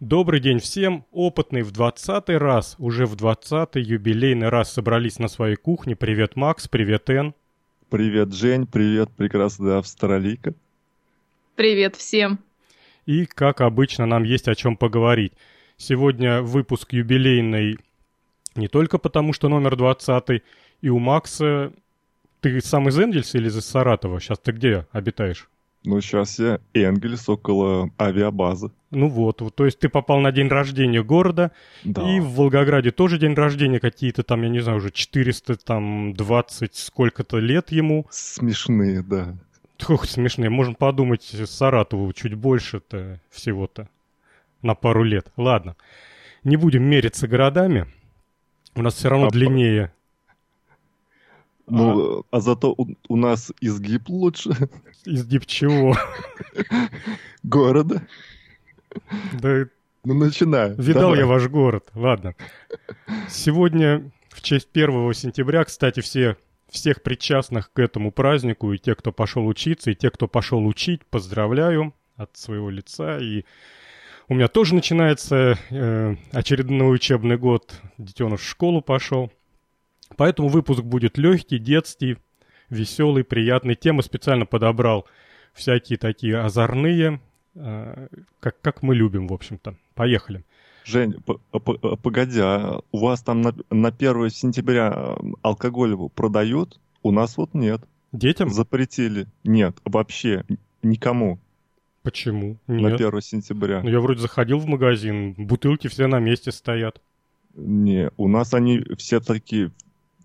Добрый день всем! Опытный в двадцатый раз, уже в двадцатый юбилейный раз собрались на своей кухне. Привет, Макс, привет, Эн. Привет, Жень, привет, прекрасная австралийка. Привет всем. И, как обычно, нам есть о чем поговорить. Сегодня выпуск юбилейный не только потому, что номер двадцатый, и у Макса... Ты сам из Энгельса или из Саратова? Сейчас ты где обитаешь? Ну, сейчас я Энгельс около авиабазы. Ну вот, то есть ты попал на день рождения города, Да. и в Волгограде тоже день рождения какие-то там, я не знаю, уже 400, там, 20 сколько-то лет ему. Смешные, да. Ох, смешные, можно подумать, Саратову чуть больше-то всего-то на пару лет. Ладно, не будем мериться городами, у нас все равно А длиннее. Ну, а, зато у, у нас изгиб лучше Изгиб чего? города. Да Ну, начинай. Видал Давай. я ваш город. Ладно. Сегодня, в честь 1 сентября, кстати, все, всех причастных к этому празднику, и те, кто пошел учиться, и те, кто пошел учить, поздравляю от своего лица. И у меня тоже начинается э, очередной учебный год. Детеныш в школу пошел. Поэтому выпуск будет легкий, детский, веселый, приятный. Темы специально подобрал всякие такие озорные, э, как, как мы любим, в общем-то. Поехали. Жень, п- п- п- погоди, а у вас там на, на 1 сентября э, алкоголь продают? У нас вот нет. Детям? Запретили. Нет, вообще никому Почему? на Нет. 1 сентября. Ну, я вроде заходил в магазин, бутылки все на месте стоят. Не, у нас они все такие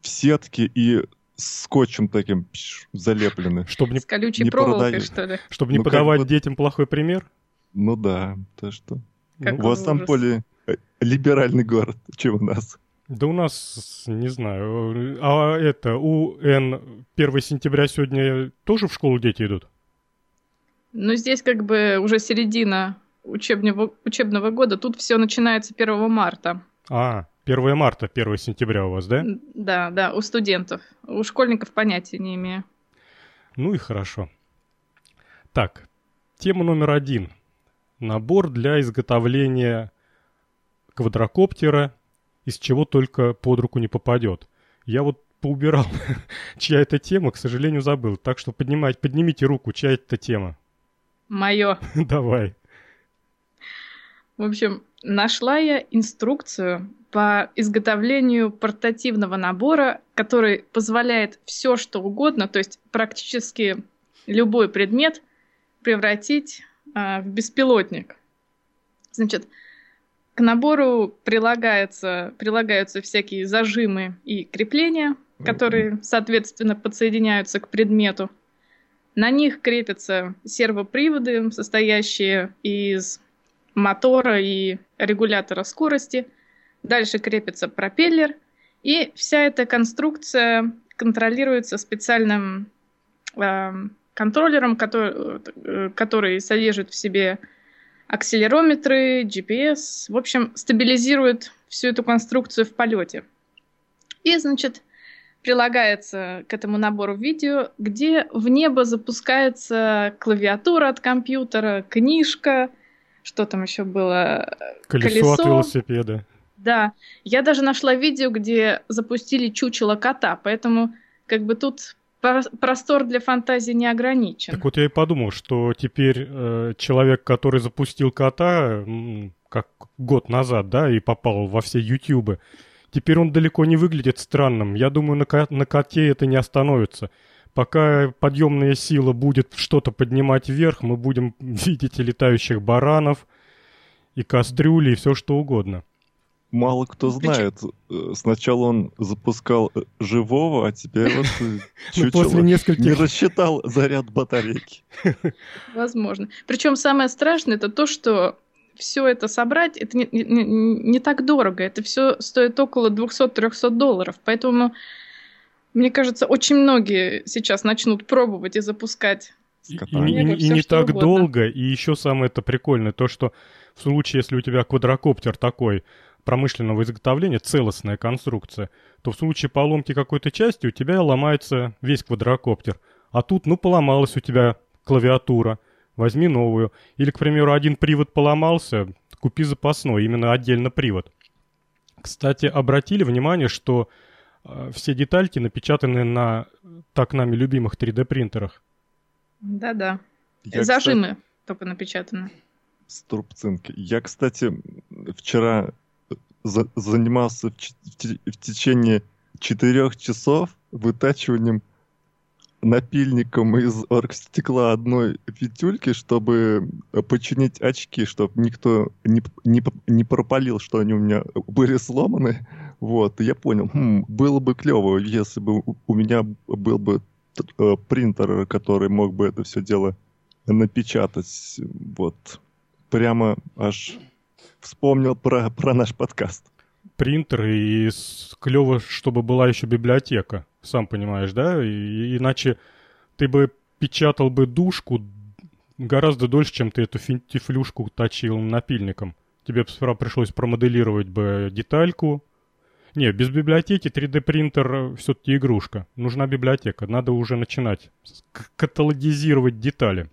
в сетке и скотчем таким пш, залеплены. Чтобы не, С колючей не проволокой, продают. что ли? чтобы не Ну, подавать детям плохой пример? Ну да, то что. Как Ну, У вас там ужас. более э, либеральный город, чем у нас. Да у нас, не знаю. А это, у Н 1 сентября сегодня тоже в школу дети идут? Ну, здесь как бы уже середина учебного, учебного года. Тут все начинается 1 марта. А, 1 марта, 1 сентября у вас, да? Да, да, у студентов. У школьников понятия не имею. Ну и хорошо. Так, тема номер один. Набор для изготовления квадрокоптера, из чего только под руку не попадет. Я вот поубирал, чья это тема, к сожалению, забыл. Так что поднимать, поднимите руку, чья это тема. Мое. Давай. В общем, нашла я инструкцию по изготовлению портативного набора, который позволяет все, что угодно, то есть практически любой предмет превратить а, в беспилотник. Значит, к набору прилагается, прилагаются всякие зажимы и крепления, которые, соответственно, подсоединяются к предмету. На них крепятся сервоприводы, состоящие из мотора и регулятора скорости. Дальше крепится пропеллер. И вся эта конструкция контролируется специальным э, контроллером, который, э, который содержит в себе акселерометры, GPS. В общем, стабилизирует всю эту конструкцию в полете. И, значит, прилагается к этому набору видео, где в небо запускается клавиатура от компьютера, книжка, что там еще было? Колесо, от Колесо. велосипеда. Да, я даже нашла видео, где запустили чучело кота, поэтому как бы тут про- простор для фантазии не ограничен. Так вот я и подумал, что теперь э, человек, который запустил кота, как год назад, да, и попал во все ютубы, теперь он далеко не выглядит странным. Я думаю, на, ко- на коте это не остановится. Пока подъемная сила будет что-то поднимать вверх, мы будем видеть и летающих баранов, и кастрюли, и все что угодно. Мало кто Причем- знает. Э, Сначала он запускал э, живого, а теперь вот э, Ну, после чучело не нескольких... рассчитал заряд батарейки. Возможно. Причем самое страшное это то, что все это собрать, это не, не- не- не так дорого. Это все стоит около 200-300 долларов. Поэтому, мне кажется, очень многие сейчас начнут пробовать и запускать. И, и и не- и не так угодно. долго, и еще самое это прикольное, то, что в случае, если у тебя квадрокоптер такой промышленного изготовления, целостная конструкция, то в случае поломки какой-то части у тебя ломается весь квадрокоптер. А тут, ну, поломалась у тебя клавиатура, возьми новую. Или, к примеру, один привод поломался, купи запасной, именно отдельно привод. Кстати, обратили внимание, что все детальки напечатаны на так нами любимых 3D принтерах. Да-да. Зажимы кстати, только напечатаны. Струбцинки. Я, кстати, вчера за занимался в, в течение четырех часов вытачиванием напильником из оргстекла одной фитюльки, чтобы починить очки, чтобы никто не, не, не пропалил, что они у меня были сломаны. Вот, я понял, хм, было бы клево, если бы у меня был бы э, принтер, который мог бы это все дело напечатать. Вот, прямо аж вспомнил про, про наш подкаст. Принтер и клево, чтобы была еще библиотека, сам понимаешь, да? И, иначе ты бы печатал бы душку гораздо дольше, чем ты эту тифлюшку точил напильником. Тебе сперва пришлось промоделировать бы детальку. Не, без библиотеки 3D принтер все-таки игрушка. Нужна библиотека. Надо уже начинать каталогизировать детали.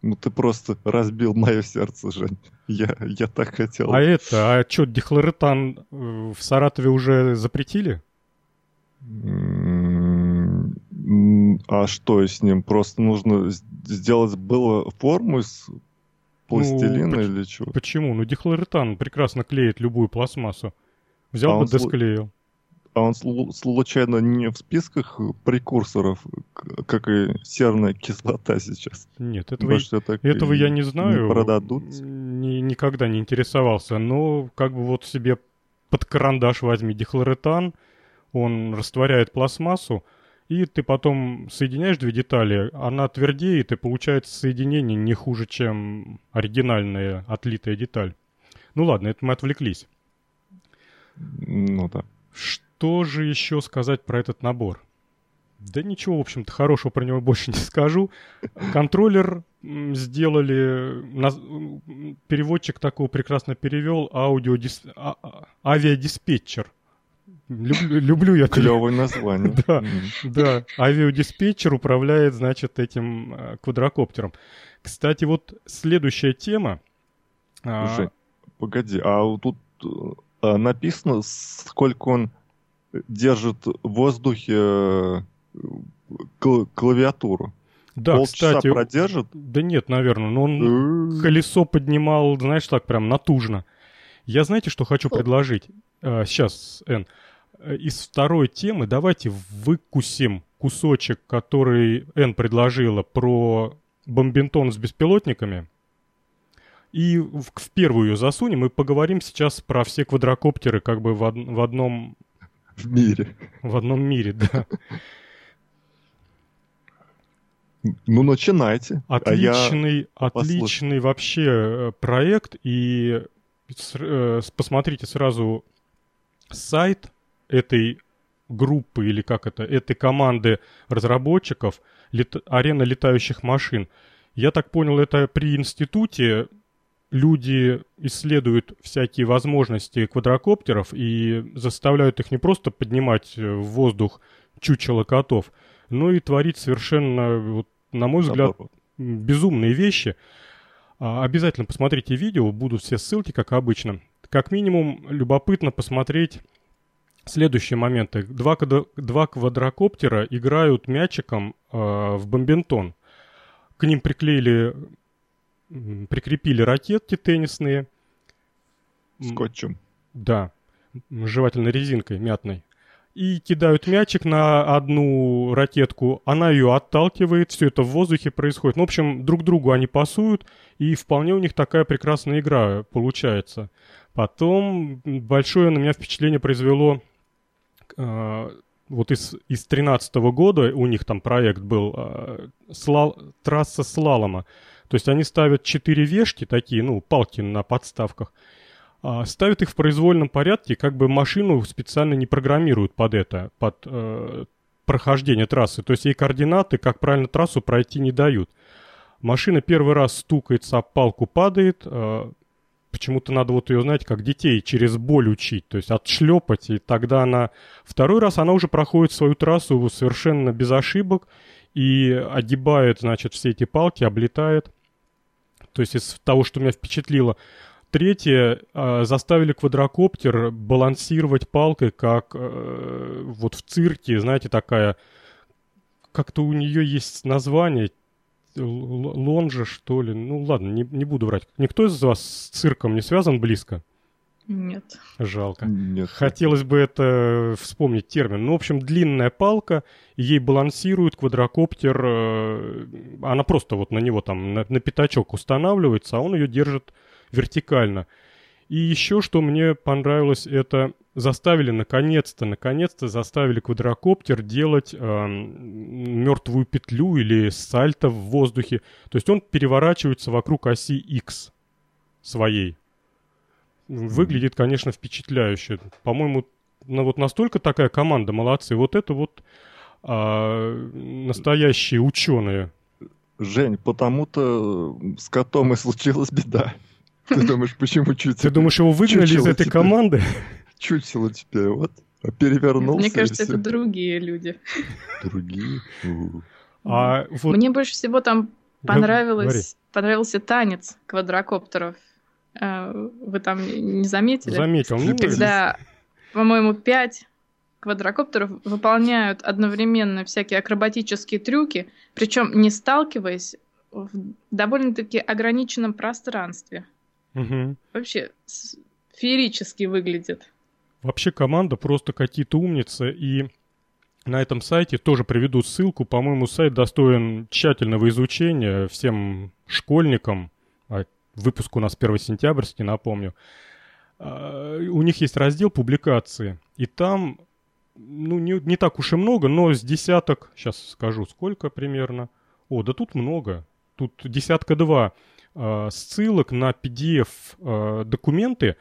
Ну ты просто разбил мое сердце, Жень. Я, я так хотел. А это, а что, дихлоретан э, в Саратове уже запретили? А что с ним? Просто нужно сделать было форму из пластилина ну, или чего? Почему? Ну дихлоретан прекрасно клеит любую пластмассу. Взял а бы, досклеил. А он случайно не в списках прекурсоров, как и серная кислота сейчас? Нет, этого, Может, это этого я не знаю. Не продадут? Ни, никогда не интересовался. Но как бы вот себе под карандаш возьми дихлоретан, он растворяет пластмассу, и ты потом соединяешь две детали, она твердеет, и получается соединение не хуже, чем оригинальная отлитая деталь. Ну ладно, это мы отвлеклись. Ну да. Что же еще сказать про этот набор? Да ничего, в общем-то, хорошего про него больше не скажу. Контроллер сделали, переводчик такого прекрасно перевел, аудиодис, а, а, авиадиспетчер. Люблю, люблю я... Клевое название. да, да. Авиадиспетчер управляет, значит, этим э, квадрокоптером. Кстати, вот следующая тема... А, Слушай, а... погоди, а тут э, написано, сколько он держит в воздухе э, клавиатуру. Да, Полчаса кстати, продержит? Да нет, наверное, но он колесо поднимал, знаешь, так прям натужно. Я знаете, что хочу предложить? А, сейчас, Эн. Из второй темы давайте выкусим кусочек, который Эн предложила про бомбинтон с беспилотниками. И в, в первую ее засунем и поговорим сейчас про все квадрокоптеры как бы в, од, в одном в мире. В одном мире, да. Ну, начинайте. Отличный, а отличный вообще э, проект. И э, посмотрите сразу сайт этой группы или как это, этой команды разработчиков лет, арена летающих машин. Я так понял, это при институте люди исследуют всякие возможности квадрокоптеров и заставляют их не просто поднимать в воздух чучело котов, но и творить совершенно, вот, на мой взгляд, безумные вещи. А, обязательно посмотрите видео, будут все ссылки, как обычно. Как минимум, любопытно посмотреть следующие моменты. Два, два квадрокоптера играют мячиком э, в бомбинтон. К ним приклеили прикрепили ракетки теннисные. Скотчем. Да, жевательной резинкой мятной. И кидают мячик на одну ракетку, она ее отталкивает, все это в воздухе происходит. Ну, в общем, друг другу они пасуют, и вполне у них такая прекрасная игра получается. Потом большое на меня впечатление произвело вот из, из 13 года у них там проект был э, слал, трасса слалома. То есть они ставят четыре вешки такие, ну, палки на подставках, а, ставят их в произвольном порядке, как бы машину специально не программируют под это, под э, прохождение трассы. То есть ей координаты, как правильно трассу пройти не дают. Машина первый раз стукается, палку падает, э, почему-то надо вот ее, знаете, как детей через боль учить, то есть отшлепать, и тогда она... Второй раз она уже проходит свою трассу совершенно без ошибок и огибает, значит, все эти палки, облетает. То есть из того, что меня впечатлило, Третье, э, заставили квадрокоптер балансировать палкой, как э, вот в цирке, знаете, такая, как-то у нее есть название, лонжа, что ли. Ну ладно, не, не буду врать. Никто из вас с цирком не связан близко? Нет. Жалко. Нет. Хотелось бы это вспомнить термин. Ну, в общем, длинная палка, ей балансирует квадрокоптер, э, она просто вот на него там на, на пятачок устанавливается, а он ее держит вертикально. И еще что мне понравилось, это заставили наконец-то, наконец-то заставили квадрокоптер делать э, мертвую петлю или сальто в воздухе. То есть он переворачивается вокруг оси X своей. Выглядит, конечно, впечатляюще. По-моему, ну вот настолько такая команда молодцы. Вот это вот а, настоящие ученые. Жень, потому-то с котом и случилась беда. Ты думаешь, почему чуть Ты думаешь, его выгнали из этой команды? Чучело теперь, вот. Перевернулся. Мне кажется, это другие люди. Другие? А вот... Мне больше всего там понравилось, понравился танец квадрокоптеров. А, вы там не заметили? Заметил. Ну, Когда, по-моему, пять квадрокоптеров выполняют одновременно всякие акробатические трюки, причем не сталкиваясь в довольно-таки ограниченном пространстве. Угу. Вообще феерически выглядит. Вообще команда просто какие-то умницы, и на этом сайте тоже приведу ссылку. По-моему, сайт достоин тщательного изучения всем школьникам. А выпуск у нас 1 сентябрьский, напомню. А, у них есть раздел публикации, и там, ну, не, не так уж и много, но с десяток, сейчас скажу, сколько примерно. О, да тут много. Тут десятка два Э, ссылок на PDF-документы, э,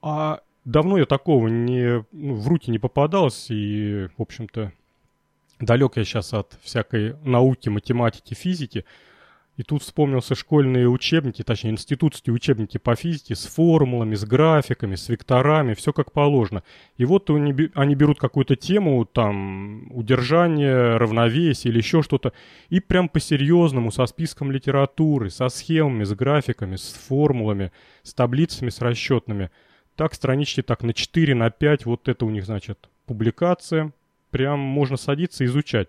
а давно я такого не, ну, в руки не попадалось, и, в общем-то, далек я сейчас от всякой науки, математики, физики. И тут вспомнился школьные учебники, точнее, институтские учебники по физике с формулами, с графиками, с векторами, все как положено. И вот они берут какую-то тему, там, удержание, равновесие или еще что-то, и прям по-серьезному, со списком литературы, со схемами, с графиками, с формулами, с таблицами, с расчетными. Так странички так на 4, на 5, вот это у них, значит, публикация. Прям можно садиться и изучать.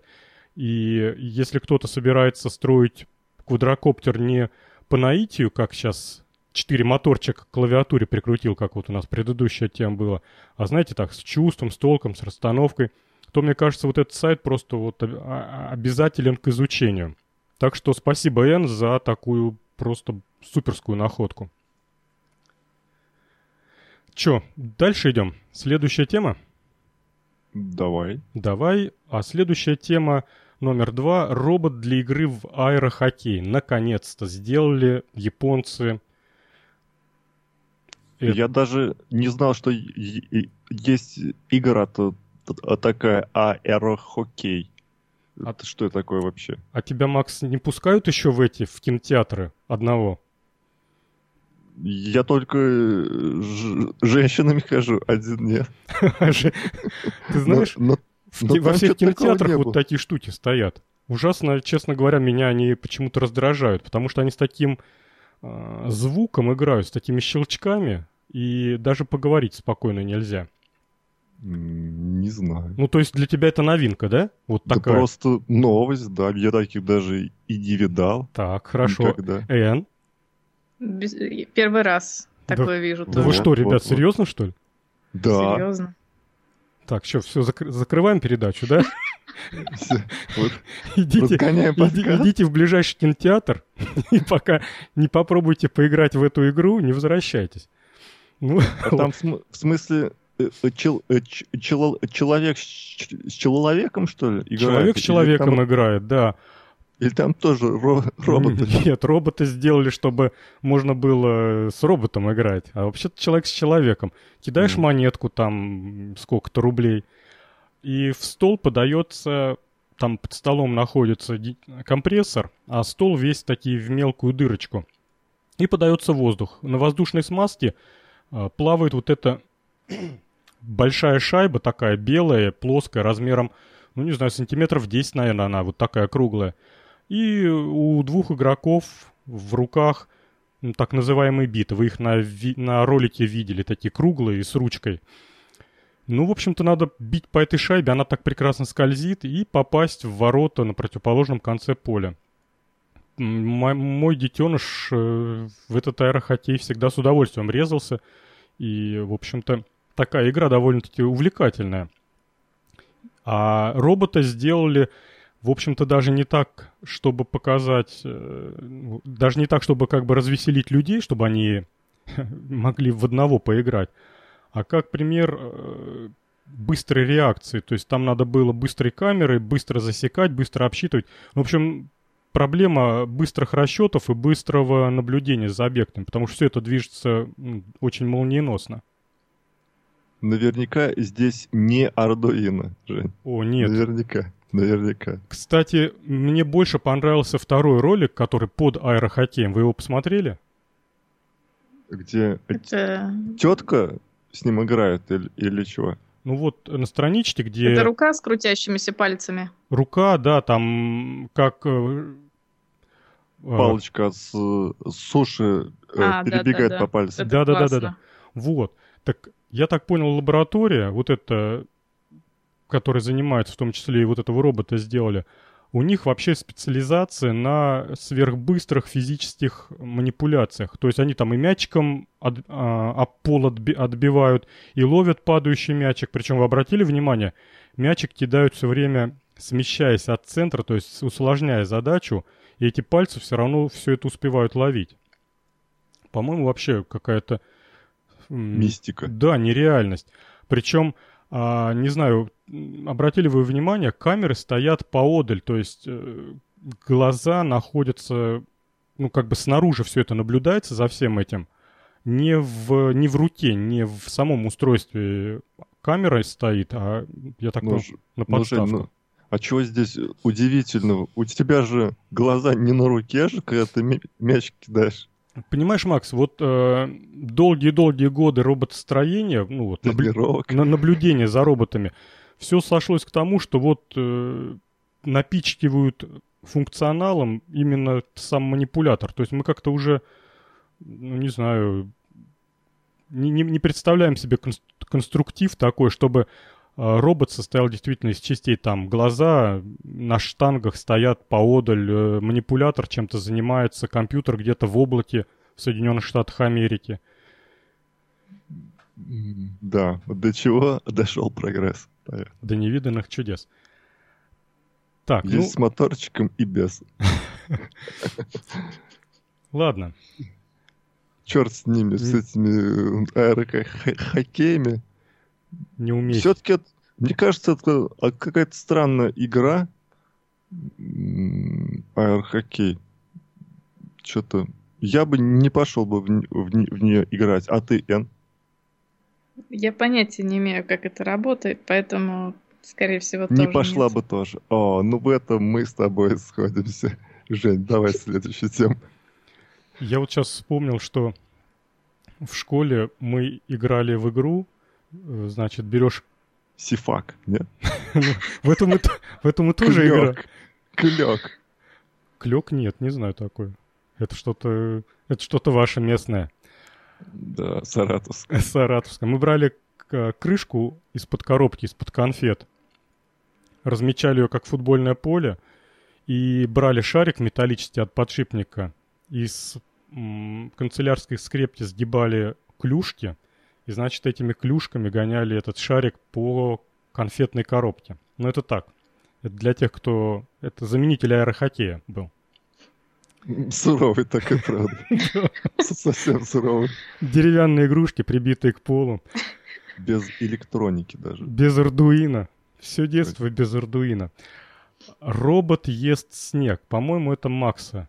И если кто-то собирается строить квадрокоптер не по наитию, как сейчас четыре моторчика к клавиатуре прикрутил, как вот у нас предыдущая тема была, а знаете, так, с чувством, с толком, с расстановкой, то, мне кажется, вот этот сайт просто вот обязателен к изучению. Так что спасибо, Эн, за такую просто суперскую находку. Чё, дальше идем. Следующая тема? Давай. Давай. А следующая тема Номер два. Робот для игры в аэрохоккей. Наконец-то сделали японцы. Я даже не знал, что есть игра-то такая аэрохоккей. А ты что это такое вообще? А тебя, Макс, не пускают еще в эти, в кинотеатры одного? Я только женщинами хожу, один нет. Ты знаешь, во всех кинотеатрах вот такие штуки стоят. Ужасно, честно говоря, меня они почему-то раздражают, потому что они с таким э, звуком играют, с такими щелчками, и даже поговорить спокойно нельзя. Не знаю. Ну, то есть для тебя это новинка, да? Вот да такая. просто новость, да. Я таких даже и не видал. Так, хорошо. Никогда. Эн? Без... Первый раз такое да. вижу. Да вы что, ребят, вот, серьезно, что ли? Да. Серьезно. Так, что, все, закр- закрываем передачу, да? Идите, идите в ближайший кинотеатр и пока не попробуйте поиграть в эту игру, не возвращайтесь. Ну, а там в смысле э, э, э, человек с человеком, что ли, играет? Человек с человеком играет, да. Или там тоже ро- роботы? Нет, роботы сделали, чтобы можно было с роботом играть. А вообще-то человек с человеком. Кидаешь mm. монетку там сколько-то рублей, и в стол подается, там под столом находится компрессор, а стол весь такие в мелкую дырочку. И подается воздух. На воздушной смазке а, плавает вот эта большая шайба такая белая, плоская, размером, ну не знаю, сантиметров 10, наверное, она вот такая круглая. И у двух игроков в руках так называемые биты. Вы их на, на ролике видели, такие круглые, с ручкой. Ну, в общем-то, надо бить по этой шайбе, она так прекрасно скользит, и попасть в ворота на противоположном конце поля. М- мой детеныш э, в этот аэрохоккей всегда с удовольствием резался, и, в общем-то, такая игра довольно-таки увлекательная. А робота сделали, в общем-то, даже не так, чтобы показать, э, даже не так, чтобы как бы развеселить людей, чтобы они могли в одного поиграть, а как пример э, быстрой реакции. То есть там надо было быстрой камерой, быстро засекать, быстро обсчитывать. В общем, проблема быстрых расчетов и быстрого наблюдения за объектом, потому что все это движется очень молниеносно. Наверняка здесь не Arduino, Жень. О, нет. Наверняка. Наверняка. Кстати, мне больше понравился второй ролик, который под аэрохоккеем. Вы его посмотрели? Где Это... тетка с ним играет или, или чего? Ну вот на страничке, где... Это рука с крутящимися пальцами. Рука, да, там как... э, э, Палочка с, суши э, А, перебегает да, да. по пальцам. Это Да, да, да, да, классно. да. Вот. Так я так понял, лаборатория, вот эта, которая занимается, в том числе и вот этого робота сделали, у них вообще специализация на сверхбыстрых физических манипуляциях. То есть они там и мячиком от, а, об пол отби- отбивают, и ловят падающий мячик. Причем вы обратили внимание, мячик кидают все время смещаясь от центра, то есть усложняя задачу, и эти пальцы все равно все это успевают ловить. По-моему, вообще какая-то... Мистика. да, нереальность. Причем, а, не знаю, обратили вы внимание, камеры стоят поодаль, то есть э, глаза находятся, ну, как бы снаружи все это наблюдается за всем этим. Не в, не в руке, не в самом устройстве камера стоит, а я так Ну, на ну, подставках. ну, а чего здесь удивительного? У тебя же глаза не на руке же, когда ты мя- мяч кидаешь. Понимаешь, Макс, вот э, долгие-долгие годы роботостроения, ну вот, наблю- на наблюдение за роботами, все сошлось к тому, что вот э, напичкивают функционалом именно сам манипулятор. То есть мы как-то уже, ну не знаю, не, не- не представляем себе конс- конструктив такой, чтобы э, робот состоял действительно из частей там глаза, на штангах стоят поодаль, э, манипулятор чем-то занимается, компьютер где-то в облаке в Соединенных Штатах Америки. Да, до чего дошел прогресс. Понятно. До невиданных чудес. Так, ну, Есть с моторчиком и без. ладно. Черт с ними, с этими э, аэрохоккеями. Не умею. Все-таки, мне кажется, это какая-то странная игра. Аэрохоккей. Что-то... Я бы не пошел бы в, в в нее играть. А ты, Эн? Я понятия не имею, как это работает, поэтому, скорее всего, Не тоже пошла нет. бы тоже. О, ну в этом мы с тобой сходимся. Жень, давай следующую тему. Я вот сейчас вспомнил, что в школе мы играли в игру, значит, берешь... Сифак, нет? В этом и, т- в этом и тоже игра. Клёк. Клёк. Нет, не знаю такое. Это что-то... Это что-то ваше местное. Да, Саратовск. Саратовская. Мы брали крышку из-под коробки, из-под конфет, размечали ее как футбольное поле и брали шарик металлический от подшипника и с м, канцелярской скрепки сгибали клюшки и, значит, этими клюшками гоняли этот шарик по конфетной коробке. Ну, это так. Это для тех, кто... Это заменитель аэрохоккея был. Суровый такой, правда. Совсем суровый. Деревянные игрушки, прибитые к полу. Без электроники даже. Без Ардуина. Все детство без Ардуина. Робот ест снег. По-моему, это Макса.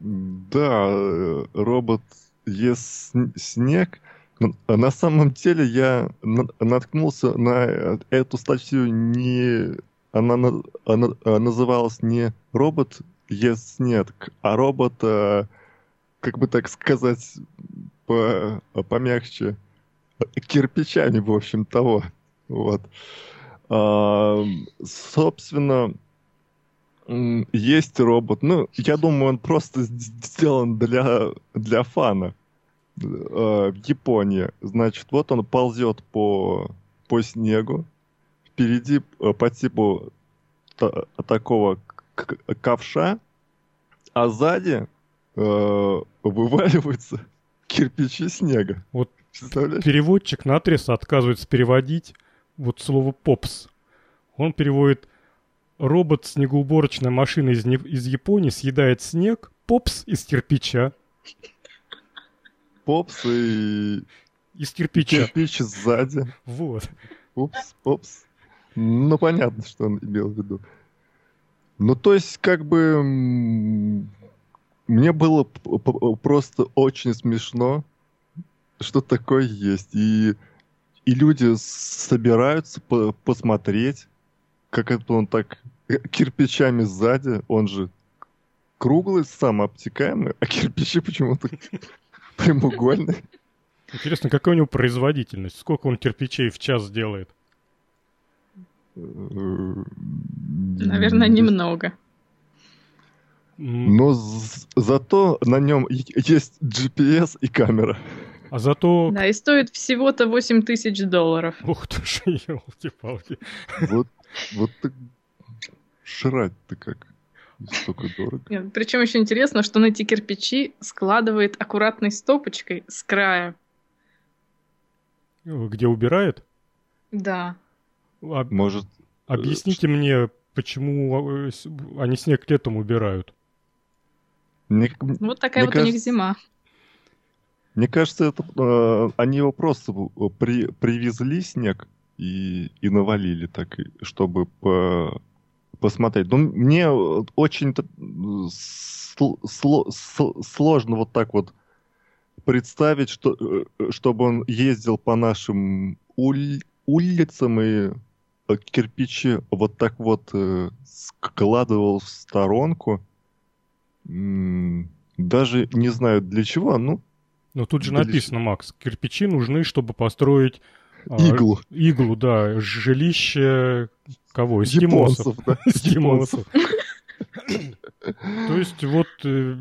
Да, э, робот ест сн- снег. Но На самом деле я на- наткнулся на э, эту статью не... Она, на- она, э, называлась не «Робот ест снег», а робот, э, как бы так сказать, по, помягче, кирпичами, в общем, того. Вот. А, собственно, Есть робот. Ну, я думаю, он просто сделан для, для фана. Э, В Японии. Значит, вот он ползет по, по снегу. Впереди э, по типу та- такого ковша, а сзади э, вываливаются кирпичи снега. Вот? Переводчик на отрез отказывается переводить вот слово «попс». Он переводит «робот снегоуборочная машина из, из Японии съедает снег, попс из кирпича». Попс и Из кирпича. кирпич сзади. Вот. Упс, упс. Ну, понятно, что он имел в виду. Ну, то есть, как бы... Мне было просто очень смешно, что такое есть. И, и люди собираются по- посмотреть, как это он так э, кирпичами сзади, он же круглый, самообтекаемый, а кирпичи почему-то прямоугольные. Интересно, какая у него производительность? Сколько он кирпичей в час делает? Наверное, немного. Но зато на нем есть GPS и камера. А зато... Да, и стоит всего-то 8 тысяч долларов. Ух ты ж, елки-палки. Вот, вот так жрать-то как. Столько дорого. Причем еще интересно, что он эти кирпичи складывает аккуратной стопочкой с края. Где убирает? Да. А- Может, объясните мне, почему э, с- они снег летом убирают? мне, Вот такая Мне вот у них кажется, зима. мне кажется, это, э, они его просто э, при, привезли снег и, и навалили так, чтобы по- посмотреть. Ну, мне э, очень сло- сложно вот так вот представить, что, э, чтобы он ездил по нашим уль- улицам и э, кирпичи вот так вот э, складывал в сторонку. Даже не знаю для чего, ну, Но тут же написано, Макс, кирпичи нужны, чтобы построить... а, иглу. Иглу, да. Жилище кого? Эскимосов. Эскимосов. То есть вот э,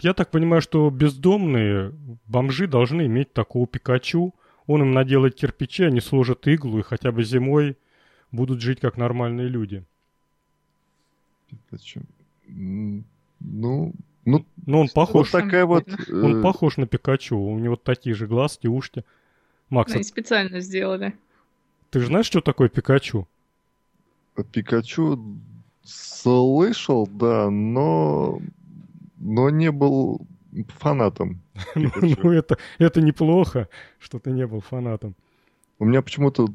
я так понимаю, что бездомные бомжи должны иметь такого Пикачу. Он им наделает кирпичи, они сложат иглу и хотя бы зимой будут жить как нормальные люди. Зачем? М, Ну, ну, Но он похож, вот такая вот... он э, похож на Пикачу. У него такие же глазки, ушки. Макс, Они специально сделали. ты же знаешь, что такое Пикачу? Пикачу слышал, да, но, но не был фанатом. Ну, ну, это, это неплохо, что ты не был фанатом. У меня почему-то э,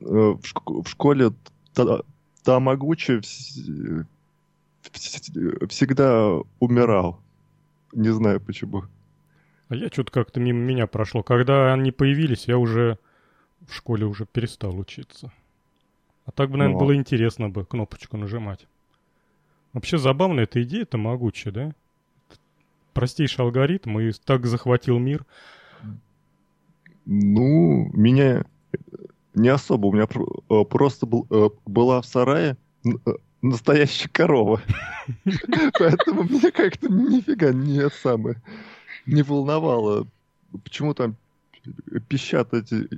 в, шк- в школе та- Тамагучи вс- вс- всегда умирал. Не знаю почему. А я что-то как-то мимо меня прошло. Когда они появились, я уже в школе уже перестал учиться. А так бы, наверное, Ну, было интересно бы кнопочку нажимать. Вообще забавная эта идея, это могучая, да? Простейший алгоритм и так захватил мир. Ну, меня не особо. У меня э, просто был- э, была в сарае э, настоящая корова. Поэтому меня как-то нифига не самое не волновало. Почему там пищат эти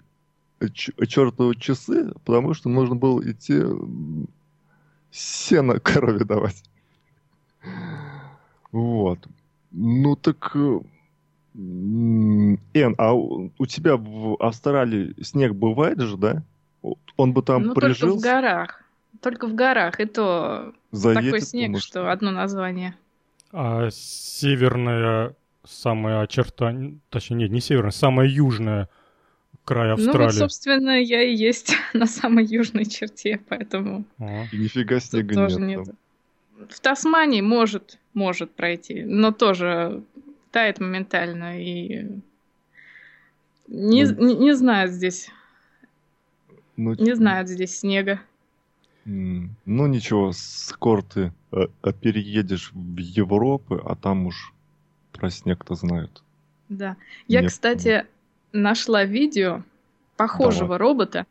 чертовы часы? Потому что нужно было идти сено корове давать. Вот. Ну так... э, Эн, а у тебя в Австралии снег бывает же, да? Он бы там ну, только в прижился, горах. Только в горах. И то заедет, такой снег, может. что одно название. А северная самая черта, точнее, нет, не северная, самая южная край Ну вот, Австралии. собственно, я и есть на самой южной черте, поэтому А. И нифига тут снега тоже нет. нет. там. В Тасмании может, может пройти, но тоже тает моментально и не, Ну. не, не знают здесь, Ну, не знают здесь снега. Ну ничего, скоро ты э, э, переедешь в Европу, а там уж про снег-то знают. Да. Я, Нет, кстати, нашла видео похожего робота,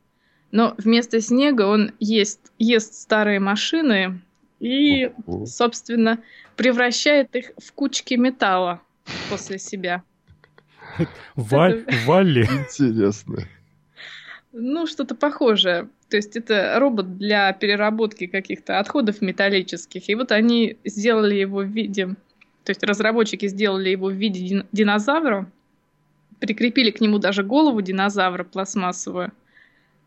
но вместо снега он ест, ест старые машины и, собственно, превращает их в кучки металла после себя. Валли? Интересно. Ну, что-то похожее. То есть это робот для переработки каких-то отходов металлических. И вот они сделали его в виде... То есть разработчики сделали его в виде динозавра, прикрепили к нему даже голову динозавра пластмассовую.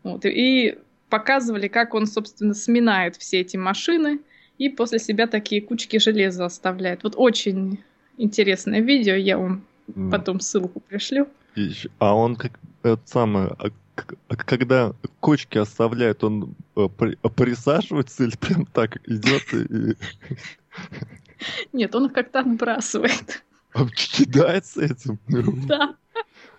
Вот, и показывали, как он, собственно, сминает все эти машины и после себя такие кучки железа оставляет. Вот очень интересное видео, я вам mm. потом ссылку пришлю. А он как это самое, а, а когда кочки оставляет, он при, а, присаживается или прям так идет и... Нет, он их как-то отбрасывает. Кидается этим? Да.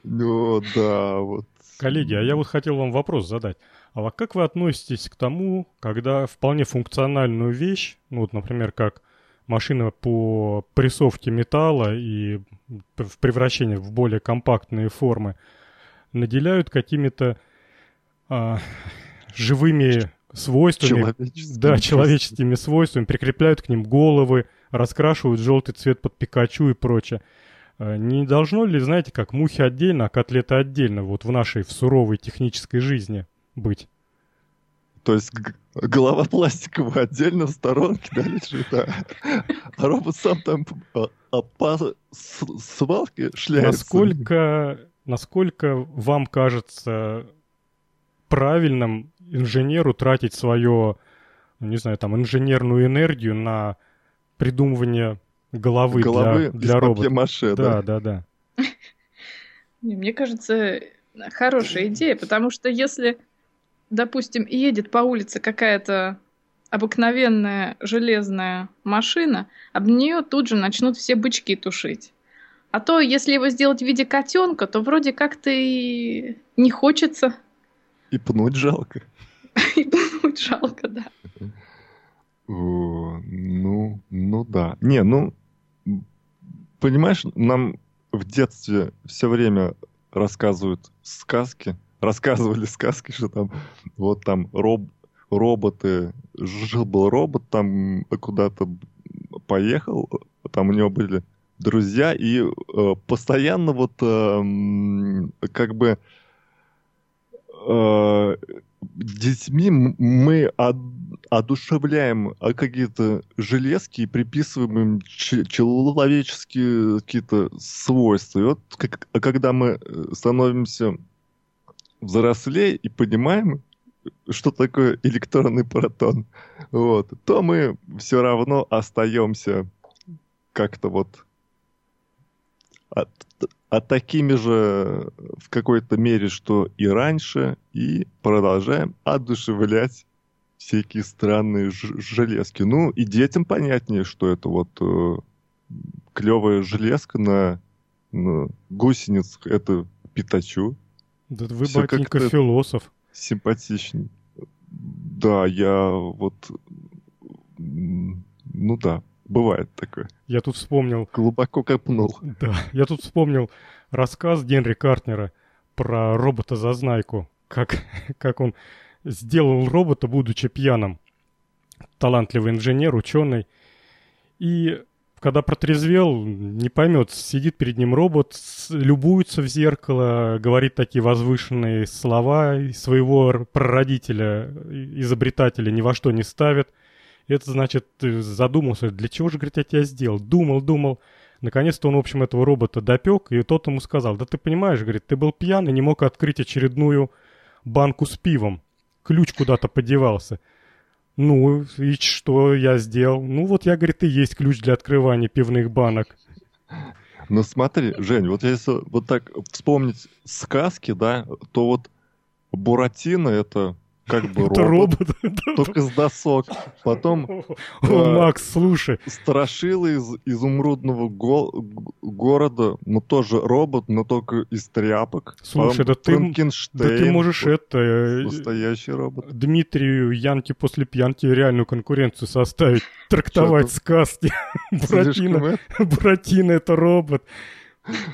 Ну да, вот. Коллеги, а я вот хотел вам вопрос задать. А как вы относитесь к тому, когда вполне функциональную вещь, ну вот, например, как машина по прессовке металла и в превращении в более компактные формы, наделяют какими-то а, живыми свойствами, да, человеческими свойствами, прикрепляют к ним головы, раскрашивают желтый цвет под Пикачу и прочее. А, не должно ли, знаете, как мухи отдельно, а котлеты отдельно, вот в нашей в суровой технической жизни? быть. То есть голова пластиковая отдельно в сторонке, да, лежит, да. А робот сам там а, а по свалке шляется. Насколько, насколько вам кажется правильным инженеру тратить свою, ну, не знаю, там, инженерную энергию на придумывание головы, головы для, для робота? Маше, да, да, да. да. Мне кажется, хорошая идея, потому что если допустим, едет по улице какая-то обыкновенная железная машина, об нее тут же начнут все бычки тушить. А то, если его сделать в виде котенка, то вроде как-то и не хочется. И пнуть жалко. И пнуть жалко, да. Ну, ну да. Не, ну, понимаешь, нам в детстве все время рассказывают сказки, рассказывали сказки, что там вот там роб, роботы, жил был робот, там куда-то поехал, там у него были друзья, и э, постоянно вот э, как бы э, детьми мы од, одушевляем какие-то железки и приписываем им человеческие какие-то свойства. И вот как, когда мы становимся взрослее и понимаем, что такое электронный протон, вот, то мы все равно остаемся как-то вот от, от такими же в какой-то мере, что и раньше, и продолжаем одушевлять всякие странные железки. Ну, и детям понятнее, что это вот э, клевая железка на, на гусеницах, это Питачу. Да вы, Все батенька, философ. Симпатичный. Да, я вот... Ну да, бывает такое. Я тут вспомнил... Глубоко копнул. Да, я тут вспомнил рассказ Генри Картнера про робота-зазнайку. Как, как он сделал робота, будучи пьяным. Талантливый инженер, ученый. И когда протрезвел, не поймет, сидит перед ним робот, любуется в зеркало, говорит такие возвышенные слова, своего прародителя, изобретателя ни во что не ставит. Это значит, задумался, для чего же, говорит, я тебя сделал? Думал, думал. Наконец-то он, в общем, этого робота допек, и тот ему сказал, да ты понимаешь, говорит, ты был пьян и не мог открыть очередную банку с пивом. Ключ куда-то подевался. Ну, и что я сделал? Ну, вот я, говорит, и есть ключ для открывания пивных банок. Ну, смотри, Жень, вот если вот так вспомнить сказки, да, то вот Буратино это как бы робот, робот. только с досок. Потом... О, э, Макс, слушай. Страшилы из изумрудного го города, ну тоже робот, но только из тряпок. Слушай, да ты, да ты можешь это... Э, настоящий робот. Дмитрию Янке после пьянки реальную конкуренцию составить, трактовать сказки. Буратино, Буратино это робот.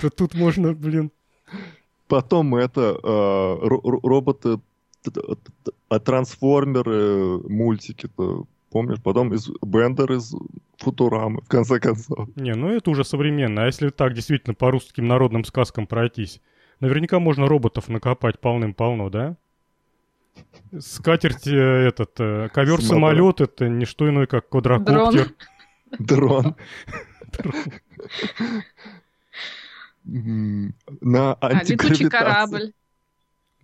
Да тут можно, блин... Потом это э, роботы а трансформеры, мультики-то Помнишь, потом из Бендер из Футурамы, в конце концов. Не, ну это уже современно. А если так действительно по русским народным сказкам пройтись, наверняка можно роботов накопать полным-полно, да? Скатерть э, этот, э, ковер-самолет — это не что иное, как квадрокоптер. Дрон. На А, летучий антигравитации. корабль.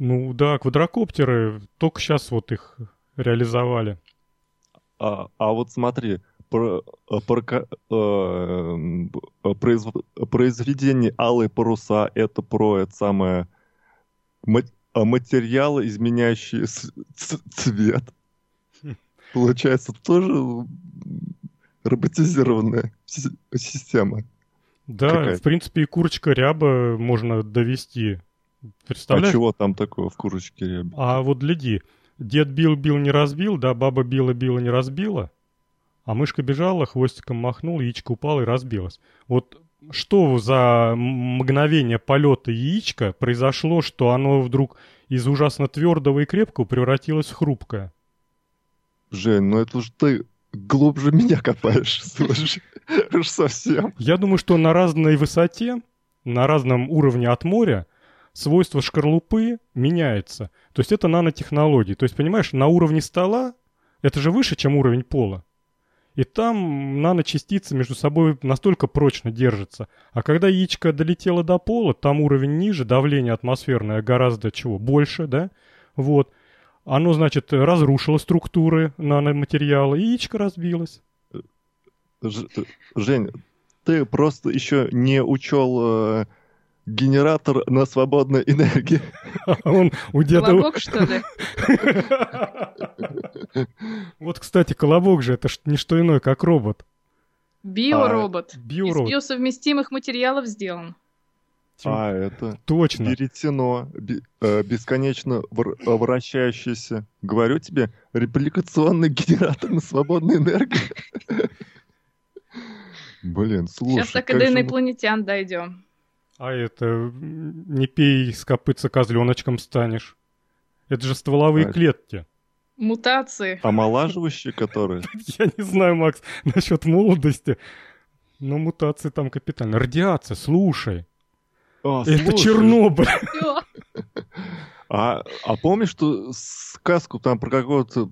Ну да, квадрокоптеры, только сейчас вот их реализовали. А, а вот смотри, про, э, про ка- э, м, произв- произведение «Алые паруса» — это про это самое а, материалы, изменяющие цвет. Получается, тоже роботизированная си- система. Да, в принципе, и курочка ряба можно довести. А Представляешь? чего там такого в курочке рябе? А вот гляди, дед бил, бил, не разбил, да, баба била, била, не разбила, а мышка бежала, хвостиком махнула, яичко упало и разбилось. Вот что за мгновение полета яичка произошло, что оно вдруг из ужасно твердого и крепкого превратилось в хрупкое? Жень, ну это уж ты глубже меня копаешь, слушай. Совсем. Я думаю, что на разной высоте, на разном уровне от моря свойство шкарлупы меняется. То есть это нанотехнологии. То есть, понимаешь, на уровне стола это же выше, чем уровень пола. И там наночастицы между собой настолько прочно держатся. А когда яичко долетело до пола, там уровень ниже, давление атмосферное гораздо чего? Больше, да? Вот. Оно, значит, разрушило структуры наноматериала, и яичко разбилось. Ж- Жень, ты просто еще не учел э, генератор на свободной энергии. А Он у деда... Колобок, что ли? Вот, кстати, колобок же это не что иное, как робот. Биоробот. Из Биоробот. биосовместимых материалов сделан. А, это Точно. веретено, э, бесконечно вр- вращающееся. Говорю тебе, репликационный генератор на свободной энергии. Блин, слушай. Сейчас так и до мы- инопланетян дойдем. А это не пей с копытца козленочком станешь. Это же стволовые А, клетки. Мутации. Омолаживающие, которые... Я не знаю, Макс, насчет молодости. Но мутации там капитально. Радиация, слушай. А, Это слушай, Чернобыль. А, а помнишь, что сказку там про какого-то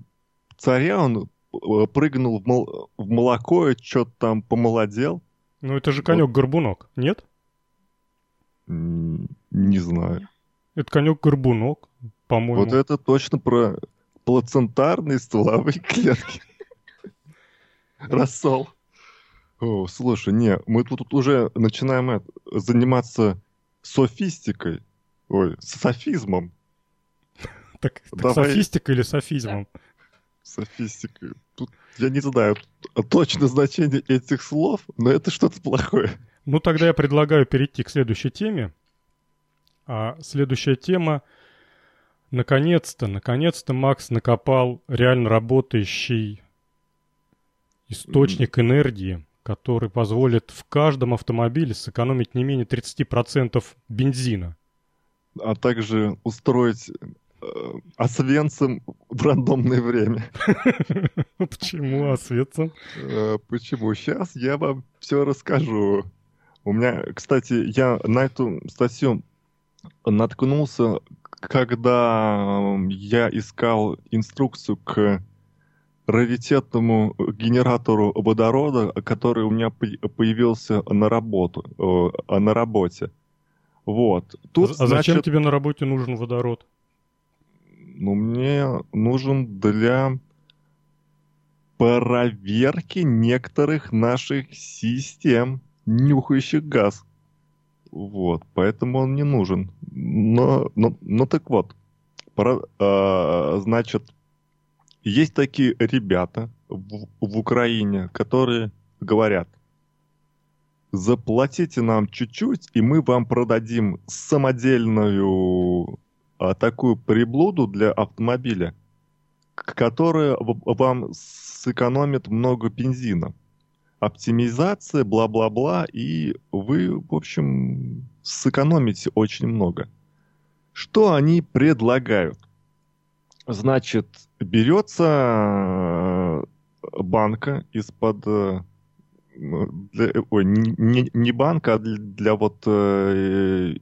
царя, он э, прыгнул в, мол- в молоко и что-то там помолодел? Ну это же конек-горбунок, нет? Не знаю. Это конек-горбунок, по-моему. Вот это точно про плацентарные стволовые клетки. Рассол. О, слушай, не, мы тут уже начинаем это, заниматься софистикой. Ой, софизмом. Так, так софистика или софизмом? Софистикой. Тут я не знаю точно значение этих слов, но это что-то плохое. Ну, тогда я предлагаю перейти к следующей теме. А следующая тема... Наконец-то, наконец-то Макс накопал реально работающий источник энергии, который позволит в каждом автомобиле сэкономить не менее 30% бензина. А также устроить э, освенцим в рандомное время. Почему, Светцем? Э, Почему? Сейчас я вам все расскажу. У меня, кстати, я на эту статью наткнулся, когда я искал инструкцию к раритетному генератору водорода, который у меня по- появился на работу, э, на работе. Вот. Тут, а зачем значит, тебе на работе нужен водород? ну, мне нужен для проверки некоторых наших систем, нюхающих газ. Вот, поэтому он не нужен. Но, но, но так вот, про- а, значит, есть такие ребята в, в Украине, которые говорят, заплатите нам чуть-чуть, и мы вам продадим самодельную а, такую приблуду для автомобиля, которая вам сэкономит много бензина. Оптимизация, бла-бла-бла, и вы, в общем, сэкономите очень много. Что они предлагают? Значит, берется э, банка из-под... Э, ой, не, не банка, а для, для вот э,